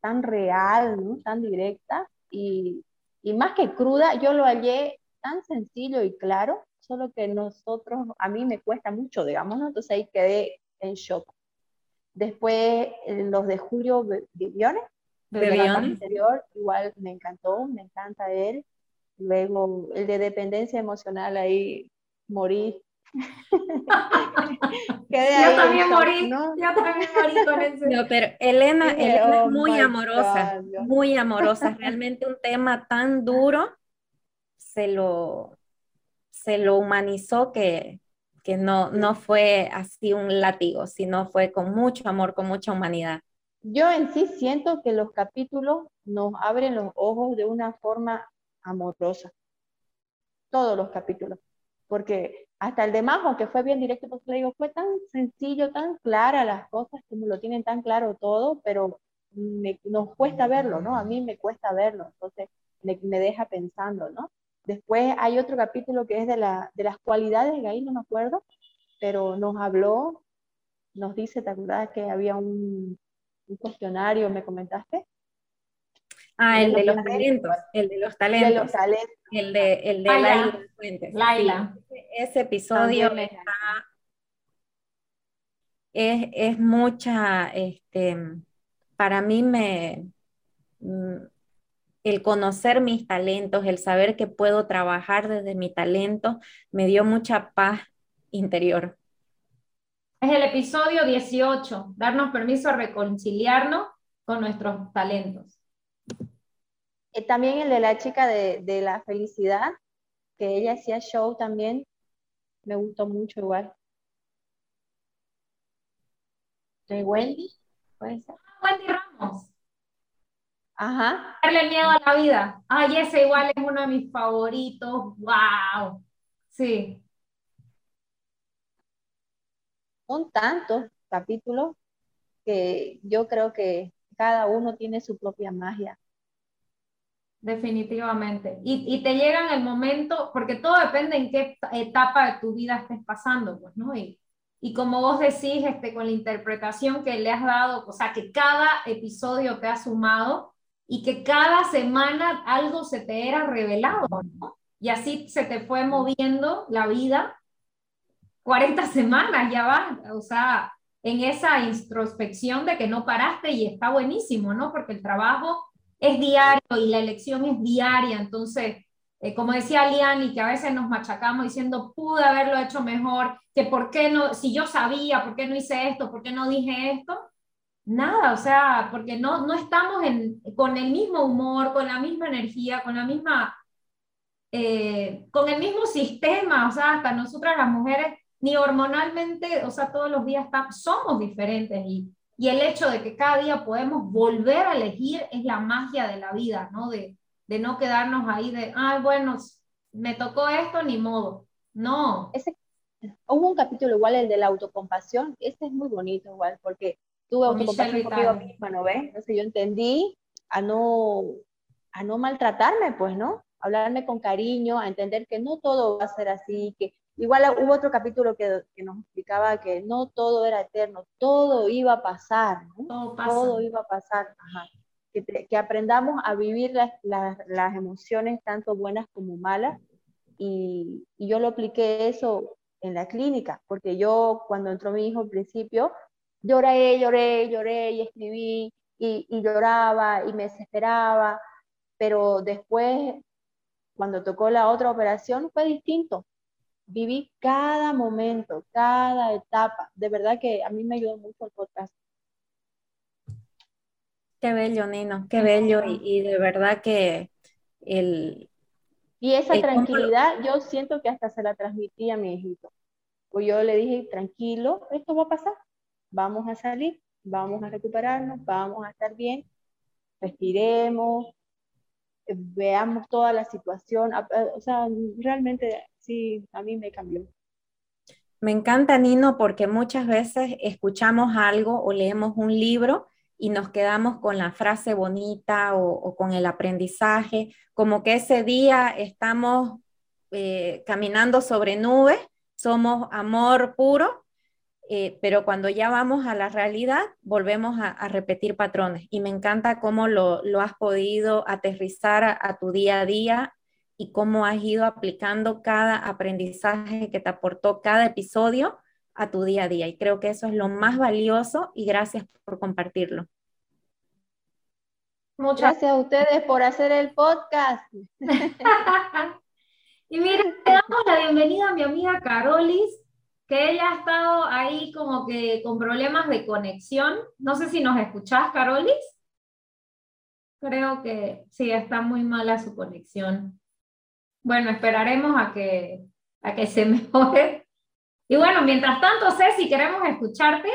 tan real, ¿no? tan directa y, y más que cruda, yo lo hallé tan sencillo y claro, solo que nosotros, a mí me cuesta mucho, digamos, ¿no? entonces ahí quedé en shock. Después los de Julio Vivione, de la anterior, igual me encantó, me encanta él. Luego el de dependencia emocional, ahí morí [LAUGHS] yo también morí, ¿no? yo también morí con eso. No, pero Elena, Elena es muy amorosa, muy [LAUGHS] amorosa. Realmente un tema tan duro se lo, se lo humanizó que, que no, no fue así un látigo, sino fue con mucho amor, con mucha humanidad. Yo en sí siento que los capítulos nos abren los ojos de una forma amorosa. Todos los capítulos. Porque hasta el de Majo, que fue bien directo, pues le digo, fue tan sencillo, tan clara las cosas, que lo tienen tan claro todo, pero nos cuesta verlo, ¿no? A mí me cuesta verlo, entonces me, me, deja pensando, ¿no? Después hay otro capítulo que es de, la, de las cualidades de ahí no me acuerdo, pero nos habló, nos dice, ¿te acuerdas que había un, un cuestionario, me comentaste? Ah, el de, los talentos, el de los talentos. De los talentos. El de, el de Laila Fuentes. Laila. ese episodio está, es, es, mucha, este, para mí me, mm, el conocer mis talentos, el saber que puedo trabajar desde mi talento, me dio mucha paz interior. Es el episodio 18, darnos permiso a reconciliarnos con nuestros talentos. Eh, también el de la chica de, de, la felicidad, que ella hacía show también, me gustó mucho igual. ¿De Wendy? Wendy Ramos. Ajá. Darle miedo a la vida. Ay, ese igual es uno de mis favoritos. ¡Wow! Sí. Son tantos capítulos que yo creo que cada uno tiene su propia magia. Definitivamente. Y, y, te llega en el momento, porque todo depende en qué etapa de tu vida estés pasando, pues, ¿no? Y, y como vos decís, este, con la interpretación que le has dado, o sea, que cada episodio te ha sumado y que cada semana algo se te era revelado, ¿no? Y así se te fue moviendo la vida. 40 semanas ya va, o sea, en esa introspección de que no paraste y está buenísimo, ¿no? Porque el trabajo es diario y la elección es diaria. Entonces, eh, como decía Liani, que a veces nos machacamos diciendo, pude haberlo hecho mejor, que por qué no, si yo sabía, por qué no hice esto, por qué no dije esto. nada, o sea, porque no, no estamos en, con el mismo humor, con la misma energía, con la misma, eh, con el mismo sistema, o sea, hasta nosotras las mujeres, ni hormonalmente, o sea, todos los días estamos, somos diferentes y, y el hecho de que cada día podemos volver a elegir es la magia de la vida, ¿no? De, de no quedarnos ahí de, ay, bueno, me tocó esto, ni modo. No. Ese, hubo un capítulo igual, el de la autocompasión, este es muy bonito igual, porque tuve autocompasión conmigo misma, ¿no ves? Entonces yo entendí a no, a no maltratarme, pues, ¿no? Hablarme con cariño, a entender que no todo va a ser así, que igual hubo otro capítulo que, que nos explicaba que no todo era eterno, todo iba a pasar, ¿no? Todo, iba a pasar, Ajá. Que, que, aprendamos a vivir las, las, las, emociones tanto buenas como malas y, y yo lo apliqué eso en la clínica, porque yo cuando entró mi hijo al principio, lloré, lloré, lloré y escribí y, y, lloraba y me desesperaba, pero después, cuando tocó la otra operación, fue distinto. Viví cada momento, cada etapa. De verdad que a mí me ayudó mucho el podcast. Qué bello, Nino, qué bello. Y, y de verdad que el... Y esa tranquilidad, yo siento que hasta se la transmití a mi hijito. Pues yo le dije, tranquilo, esto va a pasar vamos a salir, vamos a recuperarnos, vamos a estar bien, respiremos, veamos toda la situación, o sea, realmente sí, a mí me cambió. Me encanta, Nino, porque muchas veces escuchamos algo o leemos un libro y nos quedamos con la frase bonita o, con el aprendizaje, como que ese día estamos eh, caminando sobre nubes, somos amor puro, eh, pero cuando ya vamos a la realidad, volvemos a, repetir patrones. Y me encanta cómo lo, has podido aterrizar a, tu día a día y cómo has ido aplicando cada aprendizaje que te aportó cada episodio a tu día a día. Y creo que eso es lo más valioso y gracias por compartirlo. Muchas gracias a ustedes por hacer el podcast. [LAUGHS] y miren, le damos la bienvenida a mi amiga Carolis que ella ha estado ahí como que con problemas de conexión. No sé si nos escuchás, Carolis. Creo que sí, está muy mala su conexión. Bueno, esperaremos a que, a que se [LAUGHS] mejore. Y bueno, mientras tanto, Ceci, queremos escucharte.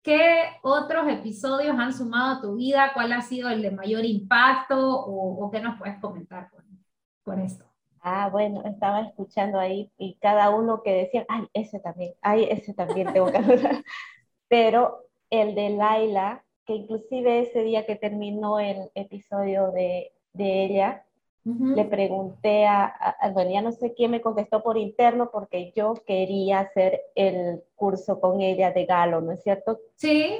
¿Qué otros episodios han sumado a tu vida? ¿Cuál ha sido el de mayor impacto? ¿O, o qué nos puedes comentar con, con esto? Ah, bueno, estaba escuchando ahí y cada uno que decía, ay, ese también, ay, ese también tengo que hablar. [LAUGHS] Pero el de Laila, que inclusive ese día que terminó el episodio de, de ella, uh -huh. le pregunté a, a, bueno, ya no sé quién me contestó por interno porque yo quería hacer el curso con ella de Galo, ¿no es cierto? Sí.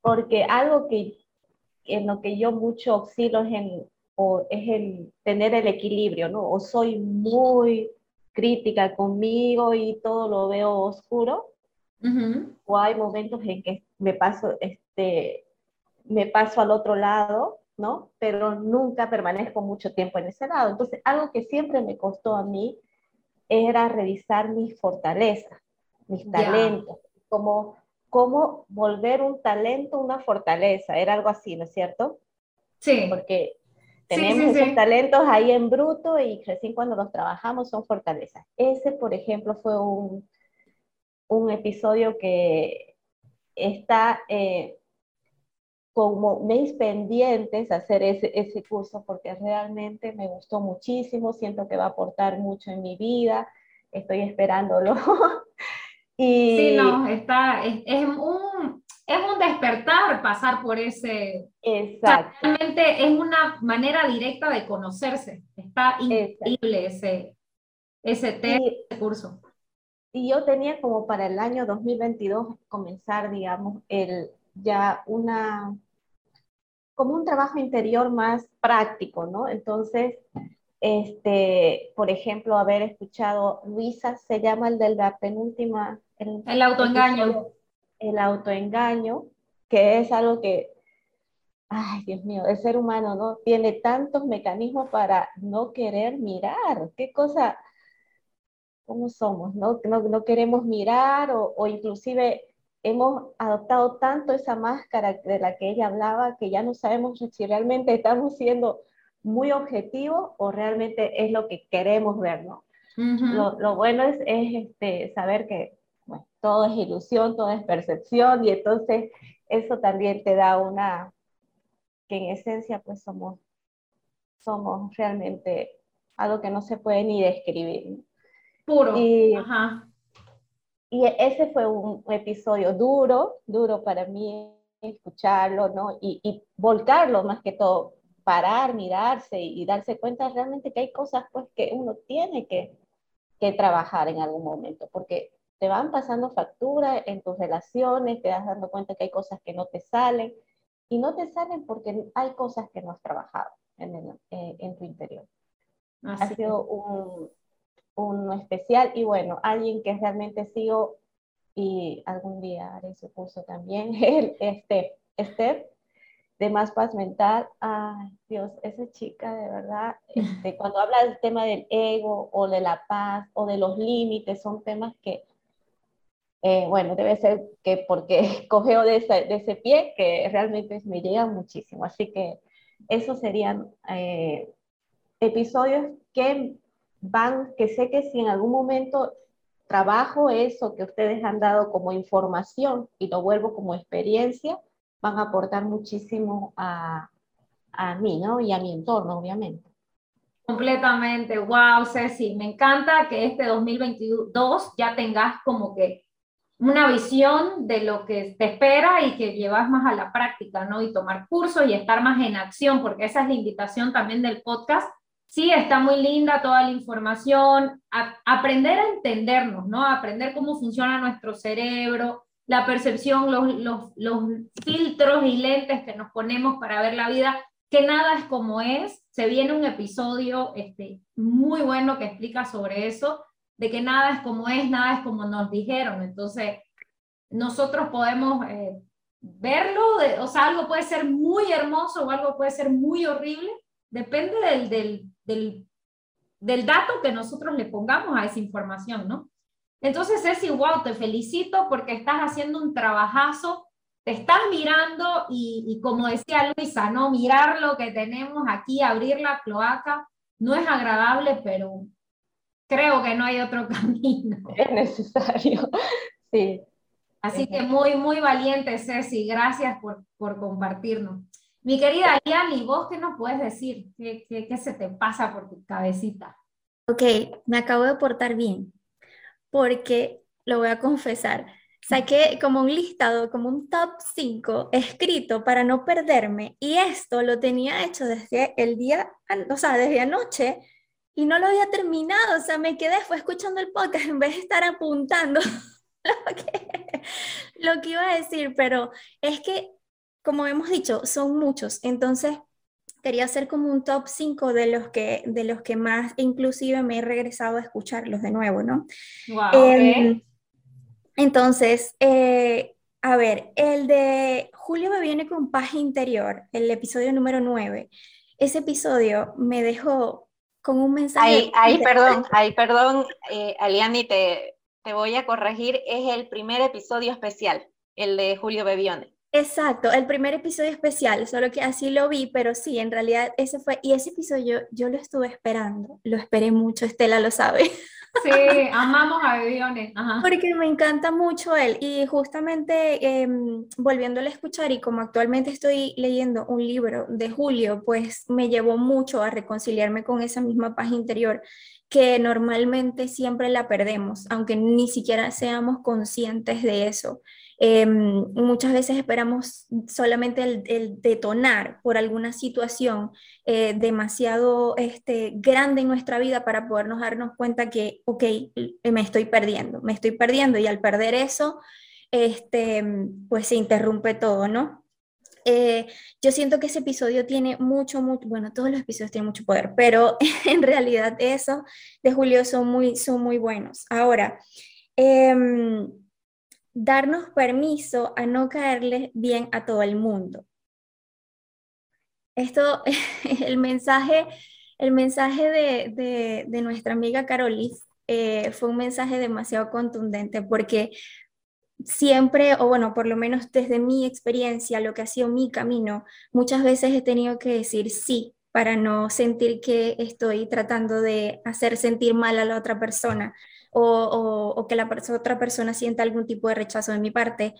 Porque algo que en lo que yo mucho oscilo es en o es el tener el equilibrio, ¿no? O soy muy crítica conmigo y todo lo veo oscuro, uh -huh. o hay momentos en que me paso, este, me paso al otro lado, ¿no? Pero nunca permanezco mucho tiempo en ese lado. Entonces, algo que siempre me costó a mí era revisar mis fortalezas, mis talentos, yeah. como cómo volver un talento una fortaleza, era algo así, ¿no es cierto? Sí. Porque tenemos sí, sí, esos sí. talentos ahí en bruto y recién cuando los trabajamos son fortalezas. Ese, por ejemplo, fue un, un episodio que está eh, como mis pendientes hacer ese, ese curso porque realmente me gustó muchísimo, siento que va a aportar mucho en mi vida, estoy esperándolo. [LAUGHS] y... Sí, no, está, es, es un, es un despertar pasar por ese. Exacto. realmente es una manera directa de conocerse. Está increíble ese, ese tema, y, ese curso. Y yo tenía como para el año 2022 comenzar, digamos, el, ya una, como un trabajo interior más práctico, ¿no? Entonces, este, por ejemplo, haber escuchado, Luisa, se llama el de la penúltima. El, el autoengaño. Episodio, el autoengaño, que es algo que, ay Dios mío, el ser humano no tiene tantos mecanismos para no querer mirar. ¿Qué cosa? ¿Cómo somos? ¿No, no, no queremos mirar o, o inclusive hemos adoptado tanto esa máscara de la que ella hablaba que ya no sabemos si realmente estamos siendo muy objetivos o realmente es lo que queremos ver, ¿no? lo, bueno es, este, saber que todo es ilusión, todo es percepción y entonces eso también te da una, que en esencia pues somos, somos realmente algo que no se puede ni describir. Puro. Y, y ese fue un episodio duro, duro para mí escucharlo, ¿no? Y, y volcarlo más que todo, parar, mirarse y, darse cuenta realmente que hay cosas pues que uno tiene que, que trabajar en algún momento, porque te van pasando facturas en tus relaciones, te das dando cuenta que hay cosas que no te salen, y no te salen porque hay cosas que no has trabajado en, eh, en tu interior. ha sido un, un especial y bueno, alguien que realmente sigo y algún día haré su curso también, [LAUGHS] el este, Steph, de Más Paz Mental. Ay, Dios, esa chica de verdad, este, [LAUGHS] cuando habla del tema del ego o de la paz o de los límites, son temas que, eh, bueno, debe ser que porque [LAUGHS] cogeo de ese, de ese pie que realmente me llega muchísimo. Así que esos serían eh, episodios que van, que sé que si en algún momento trabajo eso que ustedes han dado como información y lo vuelvo como experiencia, van a aportar muchísimo a, a mí, ¿no? Y a mi entorno, obviamente. Completamente, wow, Ceci, me encanta que este 2022 ya tengas como que una visión de lo que te espera y que llevas más a la práctica, ¿no? Y tomar cursos y estar más en acción, porque esa es la invitación también del podcast, sí, está muy linda toda la información, aprender a entendernos, ¿no? Aprender cómo funciona nuestro cerebro, la percepción, los, filtros y lentes que nos ponemos para ver la vida, que nada es como es. Se viene un episodio este, muy bueno que explica sobre eso, de que nada es como es, nada es como nos dijeron. Entonces, nosotros podemos eh, verlo, o sea, algo puede ser muy hermoso o algo puede ser muy horrible, depende del, del, del dato que nosotros le pongamos a esa información, ¿no? Entonces es igual, te felicito porque estás haciendo un trabajazo, te estás mirando y, y, como decía Luisa, ¿no? Mirar lo que tenemos aquí, abrir la cloaca, no es agradable, pero creo que no hay otro [LAUGHS] camino. Es necesario, sí. Así que muy, muy valiente, Ceci, gracias por, por compartirnos. Mi querida Liani, ¿vos qué nos puedes decir? ¿Qué, ¿Qué, se te pasa por tu cabecita? Ok, me acabo de portar bien, porque lo voy a confesar. Saqué como un listado, como un top 5 escrito para no perderme y esto lo tenía hecho desde el día, o sea, desde anoche y no lo había terminado, o sea, me quedé, fue escuchando el podcast en vez de estar apuntando [LAUGHS] lo que, lo que iba a decir, pero es que como hemos dicho, son muchos. Entonces, quería hacer como un top 5 de los que, de los que más, inclusive me he regresado a escucharlos de nuevo, ¿no? Em, entonces, eh, a ver, el de Julio me viene con paz interior, el episodio número 9. Ese episodio me dejó con un mensaje. Ahí, perdón, ahí, perdón, eh, Aliani, te, te voy a corregir, es el primer episodio especial, el de Julio Bebione. Exacto, el primer episodio especial, solo que así lo vi, pero sí, en realidad ese fue, y ese episodio yo, lo estuve esperando, lo esperé mucho, Estela lo sabe. Sí, amamos a Bebiones. Porque me encanta mucho él y justamente eh, volviéndole a escuchar y como actualmente estoy leyendo un libro de Julio, pues me llevó mucho a reconciliarme con esa misma paz interior que normalmente siempre la perdemos, aunque ni siquiera seamos conscientes de eso. Em, muchas veces esperamos solamente el, detonar por alguna situación eh, demasiado este, grande en nuestra vida para podernos darnos cuenta que, ok, me estoy perdiendo, me estoy perdiendo y al perder eso, este, pues se interrumpe todo, ¿no? Eh, yo siento que ese episodio tiene mucho, mucho, bueno, todos los episodios tienen mucho poder, pero [LAUGHS] en realidad esos de Julio son muy, son muy buenos. Ahora, eh, darnos permiso a no caerle bien a todo el mundo. Esto, [LAUGHS] el mensaje, el mensaje de, de, nuestra amiga Carolis eh, fue un mensaje demasiado contundente porque siempre, o bueno, por lo menos desde mi experiencia, lo que ha sido mi camino, muchas veces he tenido que decir sí para no sentir que estoy tratando de hacer sentir mal a la otra persona o, que la otra persona sienta algún tipo de rechazo de mi parte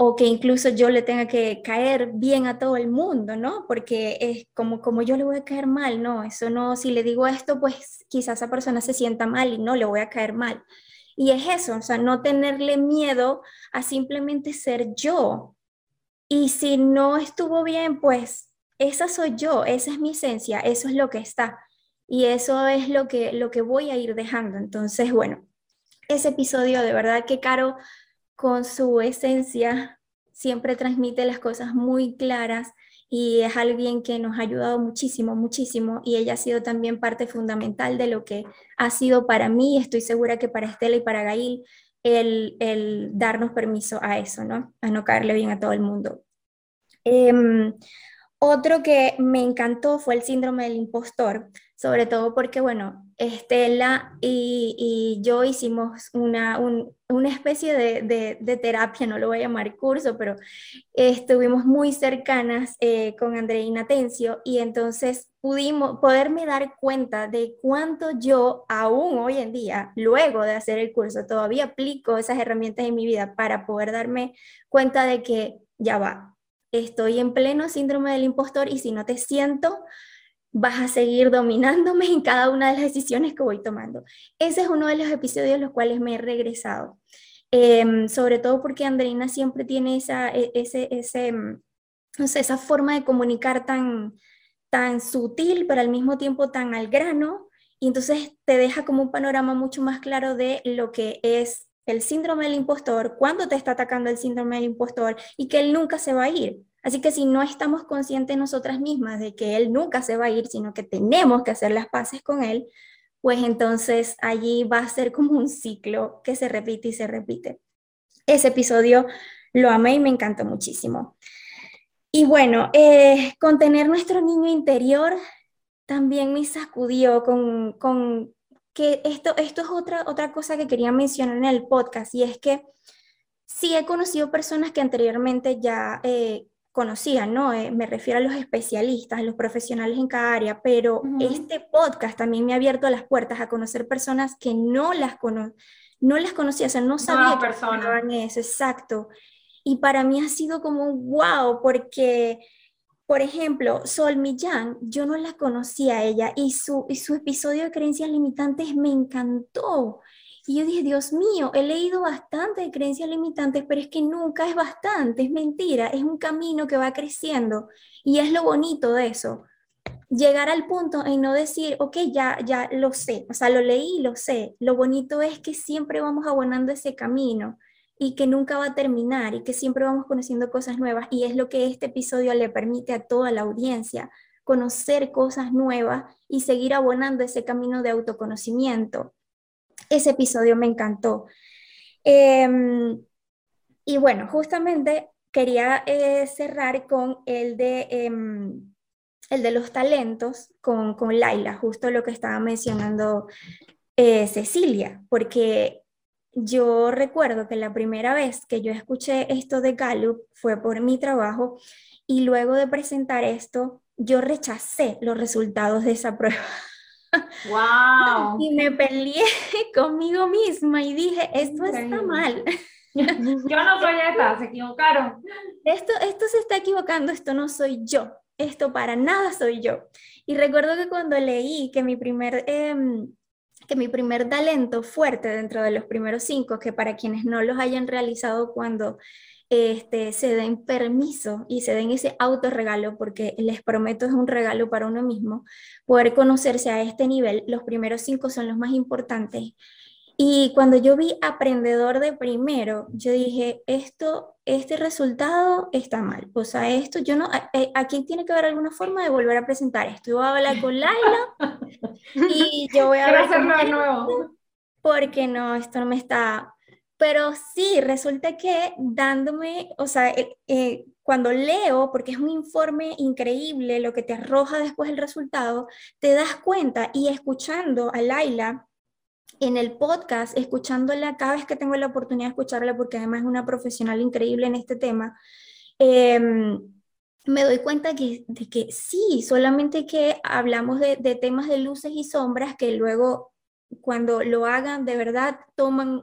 o que incluso yo le tenga que caer bien a todo el mundo, ¿no? Porque es como, como yo le voy a caer mal, no, eso no, si le digo esto, pues quizás esa persona se sienta mal y no le voy a caer mal. Y es eso, o sea, no tenerle miedo a simplemente ser yo. Y si no estuvo bien, pues esa soy yo, esa es mi esencia, eso es lo que está. Y eso es lo que, lo que voy a ir dejando. Entonces, bueno, ese episodio de verdad que Caro con su esencia siempre transmite las cosas muy claras y es alguien que nos ha ayudado muchísimo, muchísimo y ella ha sido también parte fundamental de lo que ha sido para mí estoy segura que para Estela y para Gail el, el darnos permiso a eso, ¿no? A no caerle bien a todo el mundo. Em, otro que me encantó fue el síndrome del impostor, sobre todo porque, bueno, Estela y, yo hicimos una, una especie de, terapia, no lo voy a llamar curso, pero estuvimos muy cercanas eh, con Andreina Tencio y entonces pudimos poderme dar cuenta de cuánto yo aún hoy en día, luego de hacer el curso, todavía aplico esas herramientas en mi vida para poder darme cuenta de que ya va, estoy en pleno síndrome del impostor y si no te siento, vas a seguir dominándome en cada una de las decisiones que voy tomando. Ese es uno de los episodios en los cuales me he regresado. Em, sobre todo porque Andreina siempre tiene esa, e, ese, ese, mm, esa forma de comunicar tan, tan sutil, pero al mismo tiempo tan al grano, y entonces te deja como un panorama mucho más claro de lo que es el síndrome del impostor, cuándo te está atacando el síndrome del impostor y que él nunca se va a ir. Así que si no estamos conscientes nosotras mismas de que él nunca se va a ir, sino que tenemos que hacer las paces con él, pues entonces allí va a ser como un ciclo que se repite y se repite. Ese episodio lo amé y me encantó muchísimo. Y bueno, eh, contener nuestro niño interior también me sacudió con, con que esto, esto es otra, otra cosa que quería mencionar en el podcast y es que sí he conocido personas que anteriormente ya eh, conocían, ¿no? Eh, me refiero a los especialistas, a los profesionales en cada área, pero este podcast también me ha abierto las puertas a conocer personas que no las, no las conocía, o sea, no sabía que estaban eso, exacto. Y para mí ha sido como un wow, porque por ejemplo, Sol Millán, yo no la conocía a ella y su, y su episodio de creencias limitantes me encantó. Y yo dije, Dios mío, he leído bastante de creencias limitantes, pero es que nunca es bastante, es mentira, es un camino que va creciendo. Y es lo bonito de eso. Llegar al punto en no decir, ok, ya, ya lo sé, o sea, lo leí lo sé. Lo bonito es que siempre vamos abonando ese camino y que nunca va a terminar y que siempre vamos conociendo cosas nuevas y es lo que este episodio le permite a toda la audiencia, conocer cosas nuevas y seguir abonando ese camino de autoconocimiento. Ese episodio me encantó. Em, y bueno, justamente quería eh, cerrar con el de, em, el de los talentos con, con Laila, justo lo que estaba mencionando eh, Cecilia, porque yo recuerdo que la primera vez que yo escuché esto de Gallup fue por mi trabajo y luego de presentar esto, yo rechacé los resultados de esa prueba. [LAUGHS] ¡Wow! Y me peleé [LAUGHS] conmigo misma y dije, esto está mal. [LAUGHS] Yo no soy esta, se equivocaron. Esto, esto se está equivocando, esto no soy yo, esto para nada soy yo. Y recuerdo que cuando leí que mi primer em, que mi primer talento fuerte dentro de los primeros cinco, que para quienes no los hayan realizado cuando este, se den permiso y se den ese autorregalo, porque les prometo es un regalo para uno mismo, poder conocerse a este nivel, los primeros cinco son los más importantes. Y cuando yo vi aprendedor de primero, yo dije, esto, este resultado está mal. O sea, esto, yo no, aquí tiene que haber alguna forma de volver a presentar esto. Yo voy a hablar con Laila y yo voy a hacerlo de nuevo. Porque no, esto no me está... Pero sí, resulta que dándome, o sea, eh, eh, cuando leo, porque es un informe increíble lo que te arroja después el resultado, te das cuenta y escuchando a Laila, en el podcast, escuchándola cada vez que tengo la oportunidad de escucharla, porque además es una profesional increíble en este tema, em, me doy cuenta de que sí, solamente que hablamos de, temas de luces y sombras que luego cuando lo hagan de verdad toman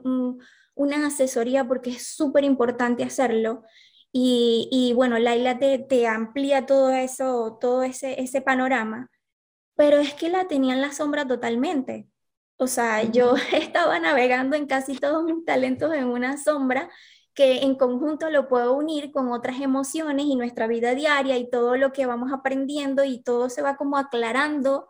una asesoría porque es súper importante hacerlo. Y, y, bueno, Laila te, te, amplía todo eso, todo ese, ese panorama, pero es que la tenía en la sombra totalmente. O sea, yo [LAUGHS] estaba navegando en casi todos mis talentos en una sombra que en conjunto lo puedo unir con otras emociones y nuestra vida diaria y todo lo que vamos aprendiendo y todo se va como aclarando,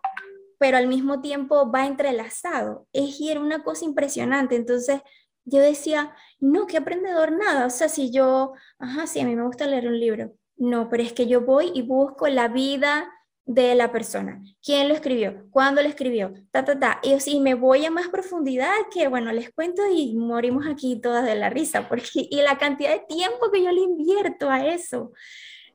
pero al mismo tiempo va entrelazado. Es y era una cosa impresionante. Entonces yo decía, no, qué aprendedor nada. O sea, si yo, ajá, sí, a mí me gusta leer un libro. No, pero es que yo voy y busco la vida de la persona. ¿Quién lo escribió? ¿Cuándo lo escribió? Ta, ta, ta. Y si me voy a más profundidad, que bueno, les cuento y morimos aquí todas de la risa, porque y la cantidad de tiempo que yo le invierto a eso.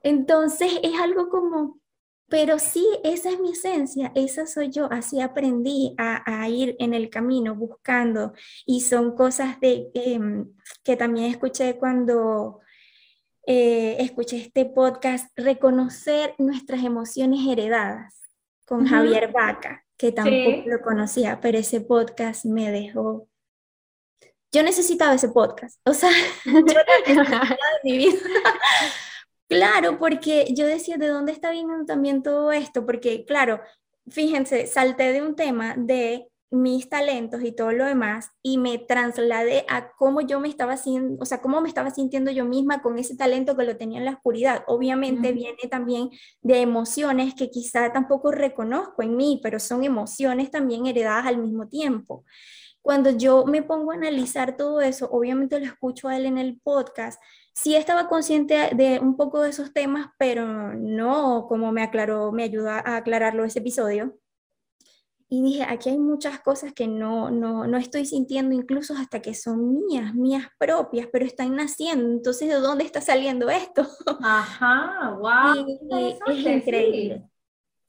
Entonces es algo como, pero sí, esa es mi esencia, esa soy yo, así aprendí a, a ir en el camino buscando y son cosas de, em, que también escuché cuando eh, escuché este podcast, Reconocer nuestras emociones heredadas, con Javier Vaca, que tampoco lo conocía, pero ese podcast me dejó... Yo necesitaba ese podcast, o sea, [LAUGHS] yo necesitaba mi vida. claro, porque yo decía, ¿de dónde está viniendo también todo esto? Porque, claro, fíjense, salté de un tema de mis talentos y todo lo demás y me trasladé a cómo yo me estaba sintiendo, o sea, cómo me estaba sintiendo yo misma con ese talento que lo tenía en la oscuridad. Obviamente viene también de emociones que quizá tampoco reconozco en mí, pero son emociones también heredadas al mismo tiempo. Cuando yo me pongo a analizar todo eso, obviamente lo escucho a él en el podcast, sí estaba consciente de un poco de esos temas, pero no como me aclaró, me ayudó a aclararlo ese episodio y dije, aquí hay muchas cosas que no, no, no estoy sintiendo incluso hasta que son mías, mías propias, pero están naciendo. Entonces, ¿de dónde está saliendo esto? [LAUGHS] Ajá, wow. es increíble.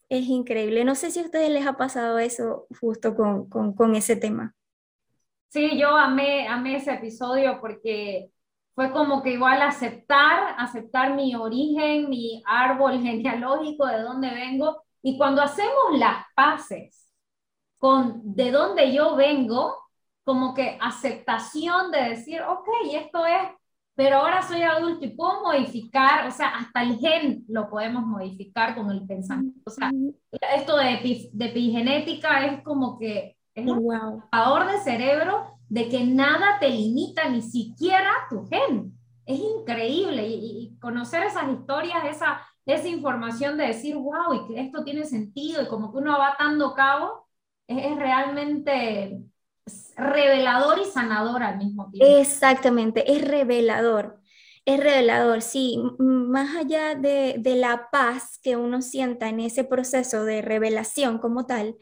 Es increíble. No sé si a ustedes les ha pasado eso justo con, con, con ese tema. Sí, yo amé, amé ese episodio porque fue como que igual aceptar, aceptar mi origen, mi árbol [LAUGHS] genealógico, de dónde vengo. Y cuando hacemos las paces con de dónde yo vengo, como que aceptación de decir, ok, esto es, pero ahora soy adulto y puedo modificar, o sea, hasta el gen lo podemos modificar con el pensamiento. O sea, esto de, de epigenética es como que es un wow. de cerebro de que nada te limita, ni siquiera tu gen. Es increíble y, y conocer esas historias, esa, esa información de decir, wow, y que esto tiene sentido y como que uno va dando cabo, es, realmente revelador y sanador al mismo tiempo. Exactamente, es revelador. Es revelador, sí, más allá de, de, la paz que uno sienta en ese proceso de revelación como tal,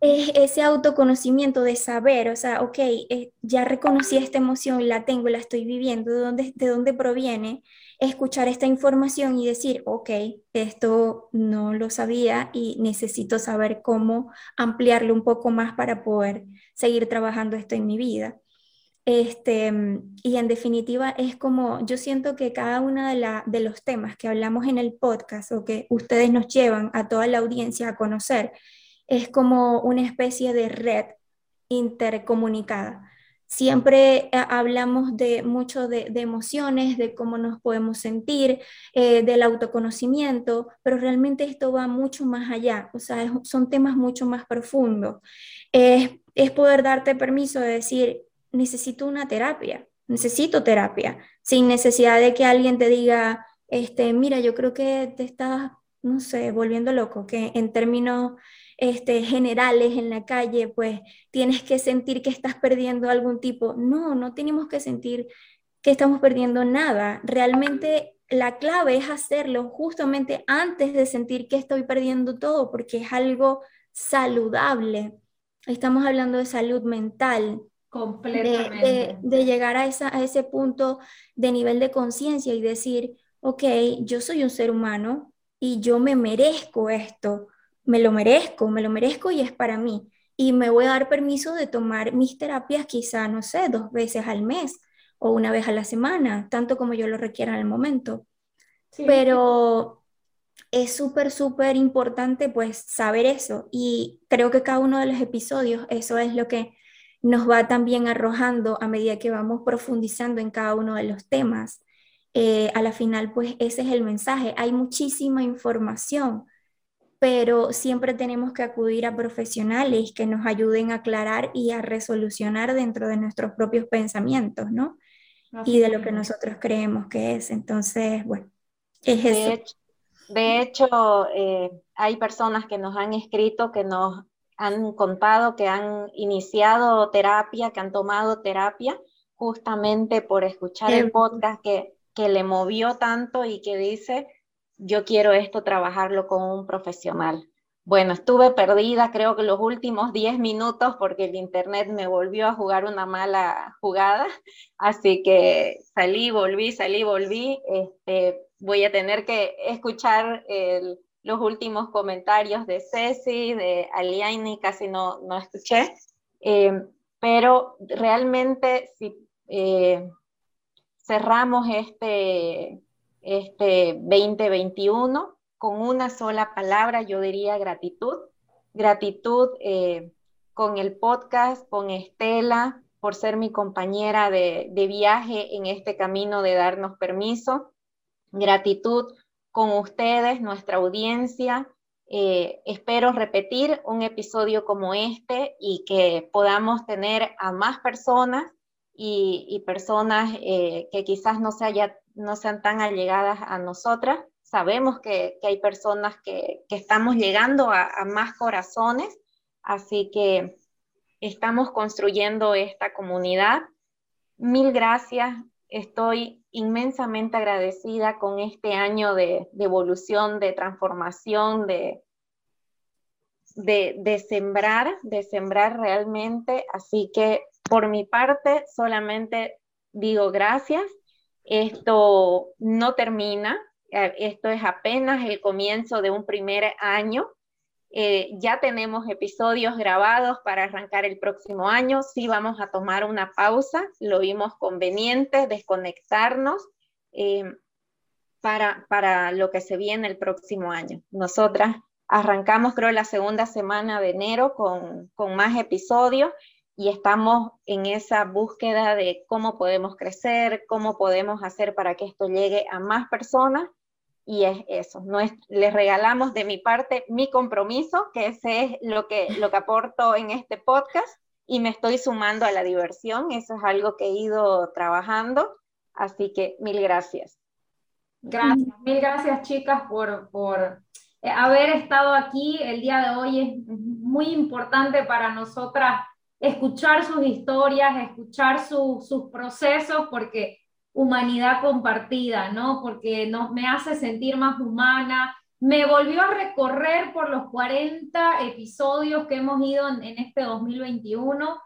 es ese autoconocimiento de saber, o sea, ok, eh, ya reconocí esta emoción, la tengo, la estoy viviendo, ¿de dónde, de dónde proviene? Escuchar esta información y decir, ok, esto no lo sabía y necesito saber cómo ampliarlo un poco más para poder seguir trabajando esto en mi vida. Este, y en definitiva es como, yo siento que cada uno de, de los temas que hablamos en el podcast o que ustedes nos llevan a toda la audiencia a conocer, es como una especie de red intercomunicada Siempre eh, hablamos de mucho de, emociones, de cómo nos podemos sentir, eh, del autoconocimiento, pero realmente esto va mucho más allá, o sea, son temas mucho más profundos. es poder darte permiso de decir, necesito una terapia, necesito terapia, sin necesidad de que alguien te diga, este, mira, yo creo que te estás, no sé, volviendo loco, que en términos este, generales en la calle, pues tienes que sentir que estás perdiendo algún tipo. No, no tenemos que sentir que estamos perdiendo nada. Realmente la clave es hacerlo justamente antes de sentir que estoy perdiendo todo, porque es algo saludable. Estamos hablando de salud mental. Completamente. De, llegar a, esa, a ese punto de nivel de conciencia y decir, ok, yo soy un ser humano y yo me merezco esto me lo merezco, me lo merezco y es para mí. y me voy a dar permiso de tomar mis terapias quizá, no sé, dos veces al mes o una vez a la semana, tanto como yo lo requiera en el momento. Pero es súper, súper importante pues saber eso y creo que cada uno de los episodios, eso es lo que nos va también arrojando a medida que vamos profundizando en cada uno de los temas. Eh, a la final, pues ese es el mensaje. Hay muchísima información, pero siempre tenemos que acudir a profesionales que nos ayuden a aclarar y a resolucionar dentro de nuestros propios pensamientos, ¿no? y de lo que nosotros creemos que es. Entonces, bueno, es de Hecho, de hecho, eh, hay personas que nos han escrito, que nos han contado que han iniciado terapia, que han tomado terapia, justamente por escuchar el podcast que, que le movió tanto y que dice, yo quiero esto trabajarlo con un profesional. Bueno, estuve perdida creo que los últimos 10 minutos porque el internet me volvió a jugar una mala jugada, así que salí, volví, salí, volví. Este, voy a tener que escuchar los últimos comentarios de Ceci, de Aliani, casi no, no escuché, eh, pero realmente si eh, cerramos este, este 2021 con una sola palabra, yo diría gratitud. Gratitud eh, con el podcast, con Estela, por ser mi compañera de, viaje en este camino de darnos permiso. Gratitud con ustedes, nuestra audiencia. Eh, espero repetir un episodio como este y que podamos tener a más personas y, personas eh, que quizás no, se haya, no sean tan allegadas a nosotras, sabemos que, hay personas que, estamos llegando a, más corazones, así que estamos construyendo esta comunidad. Mil gracias, estoy inmensamente agradecida con este año de, evolución, de transformación, de, de, sembrar, de sembrar realmente. Así que por mi parte solamente digo gracias. Esto no termina, eh, esto es apenas el comienzo de un primer año. Eh, ya tenemos episodios grabados para arrancar el próximo año. Sí vamos a tomar una pausa, lo vimos conveniente, desconectarnos eh, para, para lo que se viene el próximo año. Nosotras arrancamos, creo, la segunda semana de enero con, con más episodios y estamos en esa búsqueda de cómo podemos crecer, cómo podemos hacer para que esto llegue a más personas y es eso, no es, les regalamos de mi parte mi compromiso, que ese es lo que, lo que aporto en este podcast y me estoy sumando a la diversión, eso es algo que he ido trabajando, así que mil gracias. Gracias, mil gracias chicas por, por haber estado aquí el día de hoy, es muy importante para nosotras escuchar sus historias, escuchar sus procesos, porque humanidad compartida, ¿no? Porque nos, me hace sentir más humana. Me volvió a recorrer por los 40 episodios que hemos ido en, este 2021.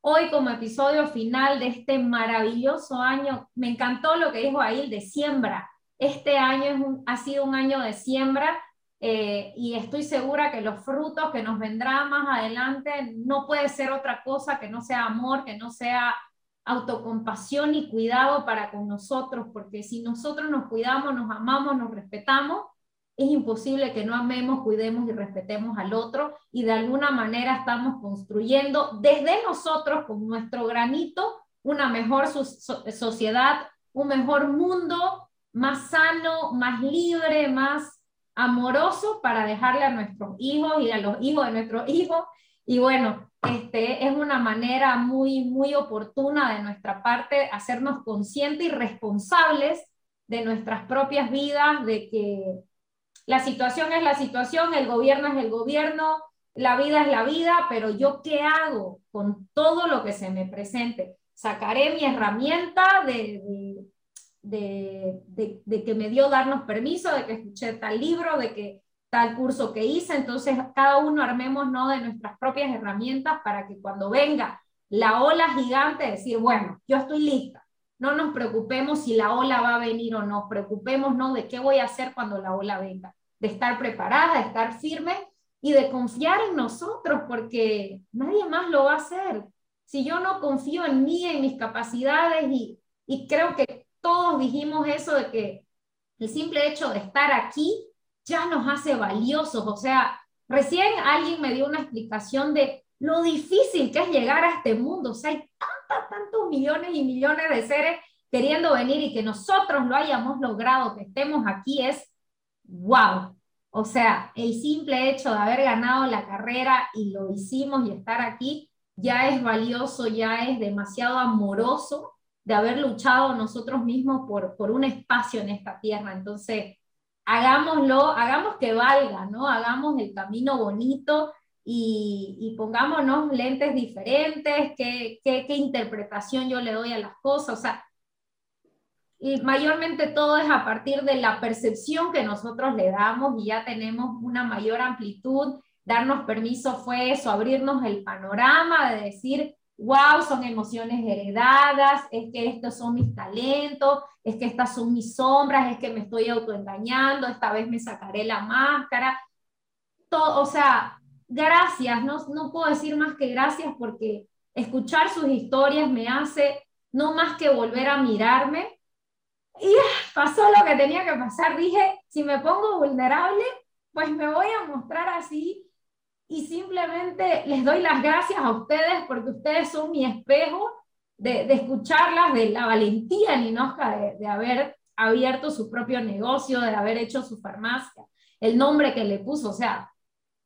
Hoy como episodio final de este maravilloso año, me encantó lo que dijo ahí, de siembra. Este año ha sido un año de siembra eh, y estoy segura que los frutos que nos vendrán más adelante no puede ser otra cosa que no sea amor, que no sea autocompasión y cuidado para con nosotros, porque si nosotros nos cuidamos, nos amamos, nos respetamos, es imposible que no amemos, cuidemos y respetemos al otro y de alguna manera estamos construyendo desde nosotros con nuestro granito una mejor sociedad, un mejor mundo más sano, más libre, más amoroso para dejarle a nuestros hijos y a los hijos de nuestros hijos. Y bueno, este, es una manera muy, muy oportuna de nuestra parte hacernos conscientes y responsables de nuestras propias vidas, de que la situación es la situación, el gobierno es el gobierno, la vida es la vida, pero yo qué hago con todo lo que se me presente. Sacaré mi herramienta de, de, de, de que me dio darnos permiso, de que escuché tal libro, de que tal curso que hice, entonces cada uno armemos ¿no? de nuestras propias herramientas para que cuando venga la ola gigante, decir, bueno, yo estoy lista, no nos preocupemos si la ola va a venir o no, preocupemos ¿no? de qué voy a hacer cuando la ola venga, de estar preparada, de estar firme y de confiar en nosotros, porque nadie más lo va a hacer. Si yo no confío en mí, en mis capacidades, y, y creo que todos dijimos eso de que el simple hecho de estar aquí ya nos hace valiosos. O sea, recién alguien me dio una explicación de lo difícil que es llegar a este mundo. O sea, hay tantos, tantos millones y millones de seres queriendo venir y que nosotros lo hayamos logrado, que estemos aquí, es wow. O sea, el simple hecho de haber ganado la carrera y lo hicimos y estar aquí ya es valioso, ya es demasiado amoroso de haber luchado nosotros mismos por, por un espacio en esta tierra. Entonces, hagámoslo, hagamos que valga, ¿no? Hagamos el camino bonito y, y pongámonos lentes diferentes, qué, qué, qué interpretación yo le doy a las cosas. O sea, y mayormente todo es a partir de la percepción que nosotros le damos y ya tenemos una mayor amplitud. Darnos permiso fue eso, abrirnos el panorama de decir, wow, son emociones heredadas, es que estos son mis talentos, es que estas son mis sombras, es que me estoy autoengañando, esta vez me sacaré la máscara. Todo, o sea, gracias, no, no puedo decir más que gracias porque escuchar sus historias me hace no más que volver a mirarme y pasó lo que tenía que pasar. Dije, si me pongo vulnerable, pues me voy a mostrar así y simplemente les doy las gracias a ustedes porque ustedes son mi espejo de, escucharlas, de la valentía Ninoja de, de haber abierto su propio negocio, de haber hecho su farmacia, el nombre que le puso, o sea,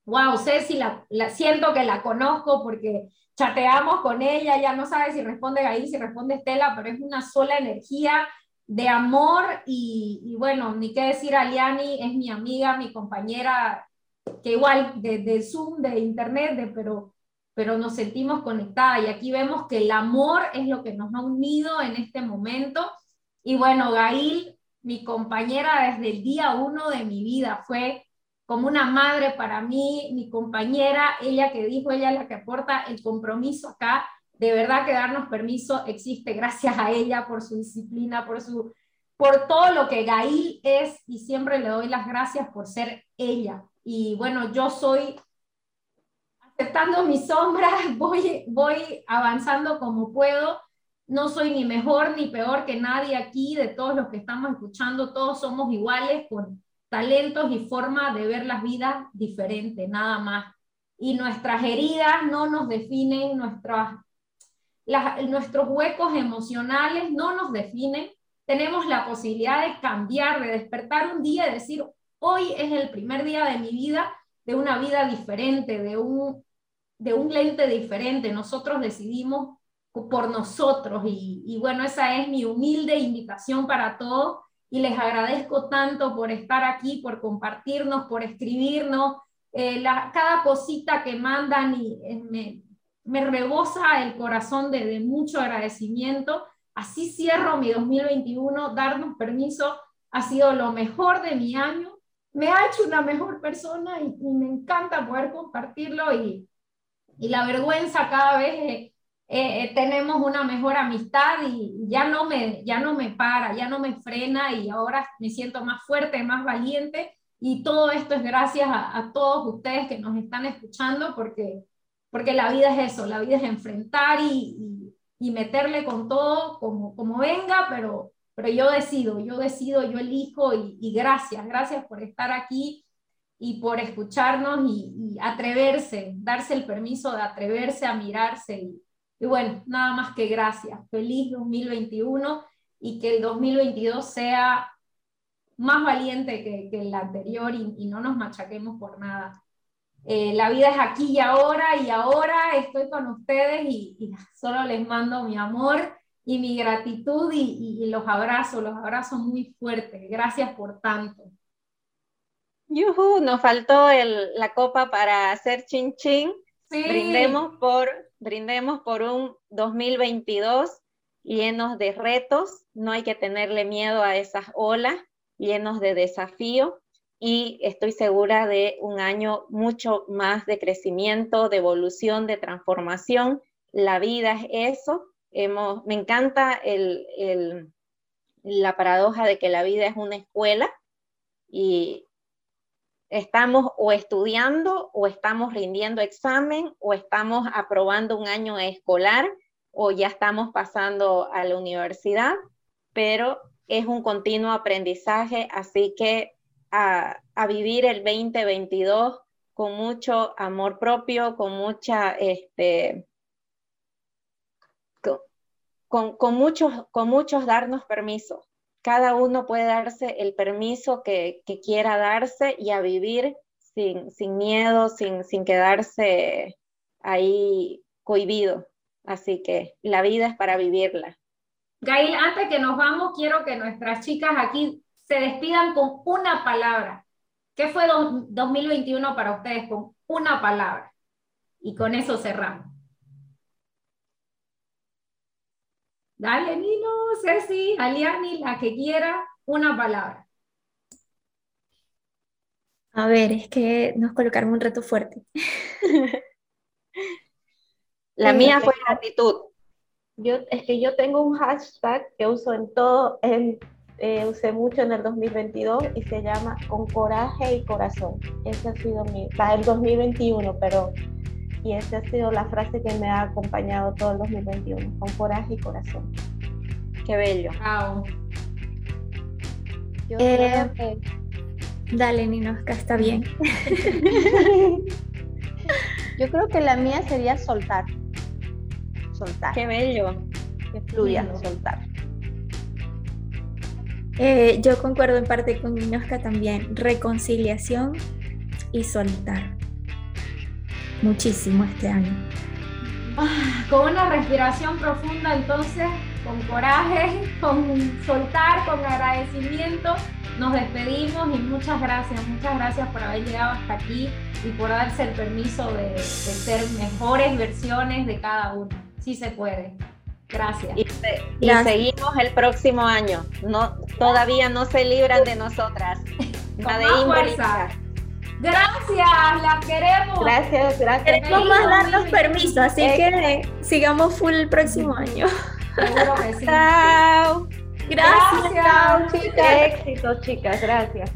wow, Ceci, la, la, siento que la conozco porque chateamos con ella, ya no sabe si responde Gail, si responde Estela, pero es una sola energía, de amor y, bueno, ni qué decir, Aliani es mi amiga, mi compañera, que igual de, de Zoom, de Internet, de, pero, pero nos sentimos conectadas y aquí vemos que el amor es lo que nos ha unido en este momento. Y bueno, Gail, mi compañera desde el día uno de mi vida, fue como una madre para mí, mi compañera, ella que dijo, ella es la que aporta el compromiso acá de verdad que darnos permiso existe gracias a ella por su disciplina, por, su, por todo lo que Gail es y siempre le doy las gracias por ser ella. Y bueno, yo soy aceptando mis sombras, [LAUGHS] voy, voy avanzando como puedo. No soy ni mejor ni peor que nadie aquí, de todos los que estamos escuchando, todos somos iguales con talentos y forma de ver las vidas diferentes, nada más. Y nuestras heridas no nos definen, nuestras nuestros huecos emocionales no nos definen, tenemos la posibilidad de cambiar, de despertar un día y decir, hoy es el primer día de mi vida, de una vida diferente, de un, de un lente diferente. Nosotros decidimos por nosotros y, y bueno, esa es mi humilde invitación para todos y les agradezco tanto por estar aquí, por compartirnos, por escribirnos. Eh, la, cada cosita que mandan y eh, me, me rebosa el corazón de, de, mucho agradecimiento. Así cierro mi 2021, darnos permiso ha sido lo mejor de mi año, me ha hecho una mejor persona y, me encanta poder compartirlo y, y la vergüenza cada vez eh, eh, tenemos una mejor amistad y ya no, me, ya no me para, ya no me frena y ahora me siento más fuerte, más valiente. Y todo esto es gracias a, a todos ustedes que nos están escuchando porque porque la vida es eso, la vida es enfrentar y, y, y meterle con todo como, como venga, pero, pero yo decido, yo decido, yo elijo y, y gracias, gracias por estar aquí y por escucharnos y, y, atreverse, darse el permiso de atreverse a mirarse. Y, y, bueno, nada más que gracias. Feliz 2021 y que el 2022 sea más valiente que, que el anterior y, y no nos machaquemos por nada. Eh, la vida es aquí y ahora y ahora estoy con ustedes y, y solo les mando mi amor y mi gratitud y, y, los abrazo, los abrazo muy fuertes. Gracias por tanto. Yuhu, nos faltó el, la copa para hacer chin chin. Sí. Brindemos por, brindemos por un 2022 llenos de retos. No hay que tenerle miedo a esas olas, llenos de desafío y estoy segura de un año mucho más de crecimiento, de evolución, de transformación. La vida es eso. Me encanta el, la paradoja de que la vida es una escuela y estamos o estudiando o estamos rindiendo examen o estamos aprobando un año escolar o ya estamos pasando a la universidad, pero es un continuo aprendizaje, así que a, vivir el 2022 con mucho amor propio, con mucha, este, con, muchos, con muchos darnos permiso. Cada uno puede darse el permiso que, quiera darse y a vivir sin, sin miedo, sin, sin quedarse ahí cohibido. Así que la vida es para vivirla. Gail, antes que nos vamos, quiero que nuestras chicas aquí se despidan con una palabra. ¿Qué fue 2021 para ustedes? Con una palabra. Y con eso cerramos. Dale, Nino, Ceci, Aliani, la que quiera, una palabra. A ver, es que nos colocaron un reto fuerte. [LAUGHS] la mía fue gratitud. Yo, es que yo tengo un hashtag que uso en todo, en, eh, usé mucho en el 2022 y se llama Con coraje y corazón. Ese ha sido mi, para el 2021, pero y esa ha sido la frase que me ha acompañado todo el 2021, con coraje y corazón. Qué bello. Wow. Yo eh, que... Dale, Ninoska, está bien. [LAUGHS] Yo creo que la mía sería soltar soltar. Qué bello. Que fluya, soltar. Eh, yo concuerdo en parte con Minosca también. Reconciliación y soltar. Muchísimo este año. Ah, con una respiración profunda, entonces, con coraje, [LAUGHS] con soltar, con agradecimiento, nos despedimos y muchas gracias, muchas gracias por haber llegado hasta aquí y por darse el permiso de, de ser mejores versiones de cada uno sí se puede. Gracias. Y, seguimos el próximo año. No, todavía no se libran de nosotras. [LAUGHS] La de fuerza. Gracias, las queremos. Gracias, gracias. Queremos más darnos permiso, así que sigamos full el próximo año. Seguro que sí. [LAUGHS] Chao. Gracias. Chao, chicas. Éxito, chicas. Gracias.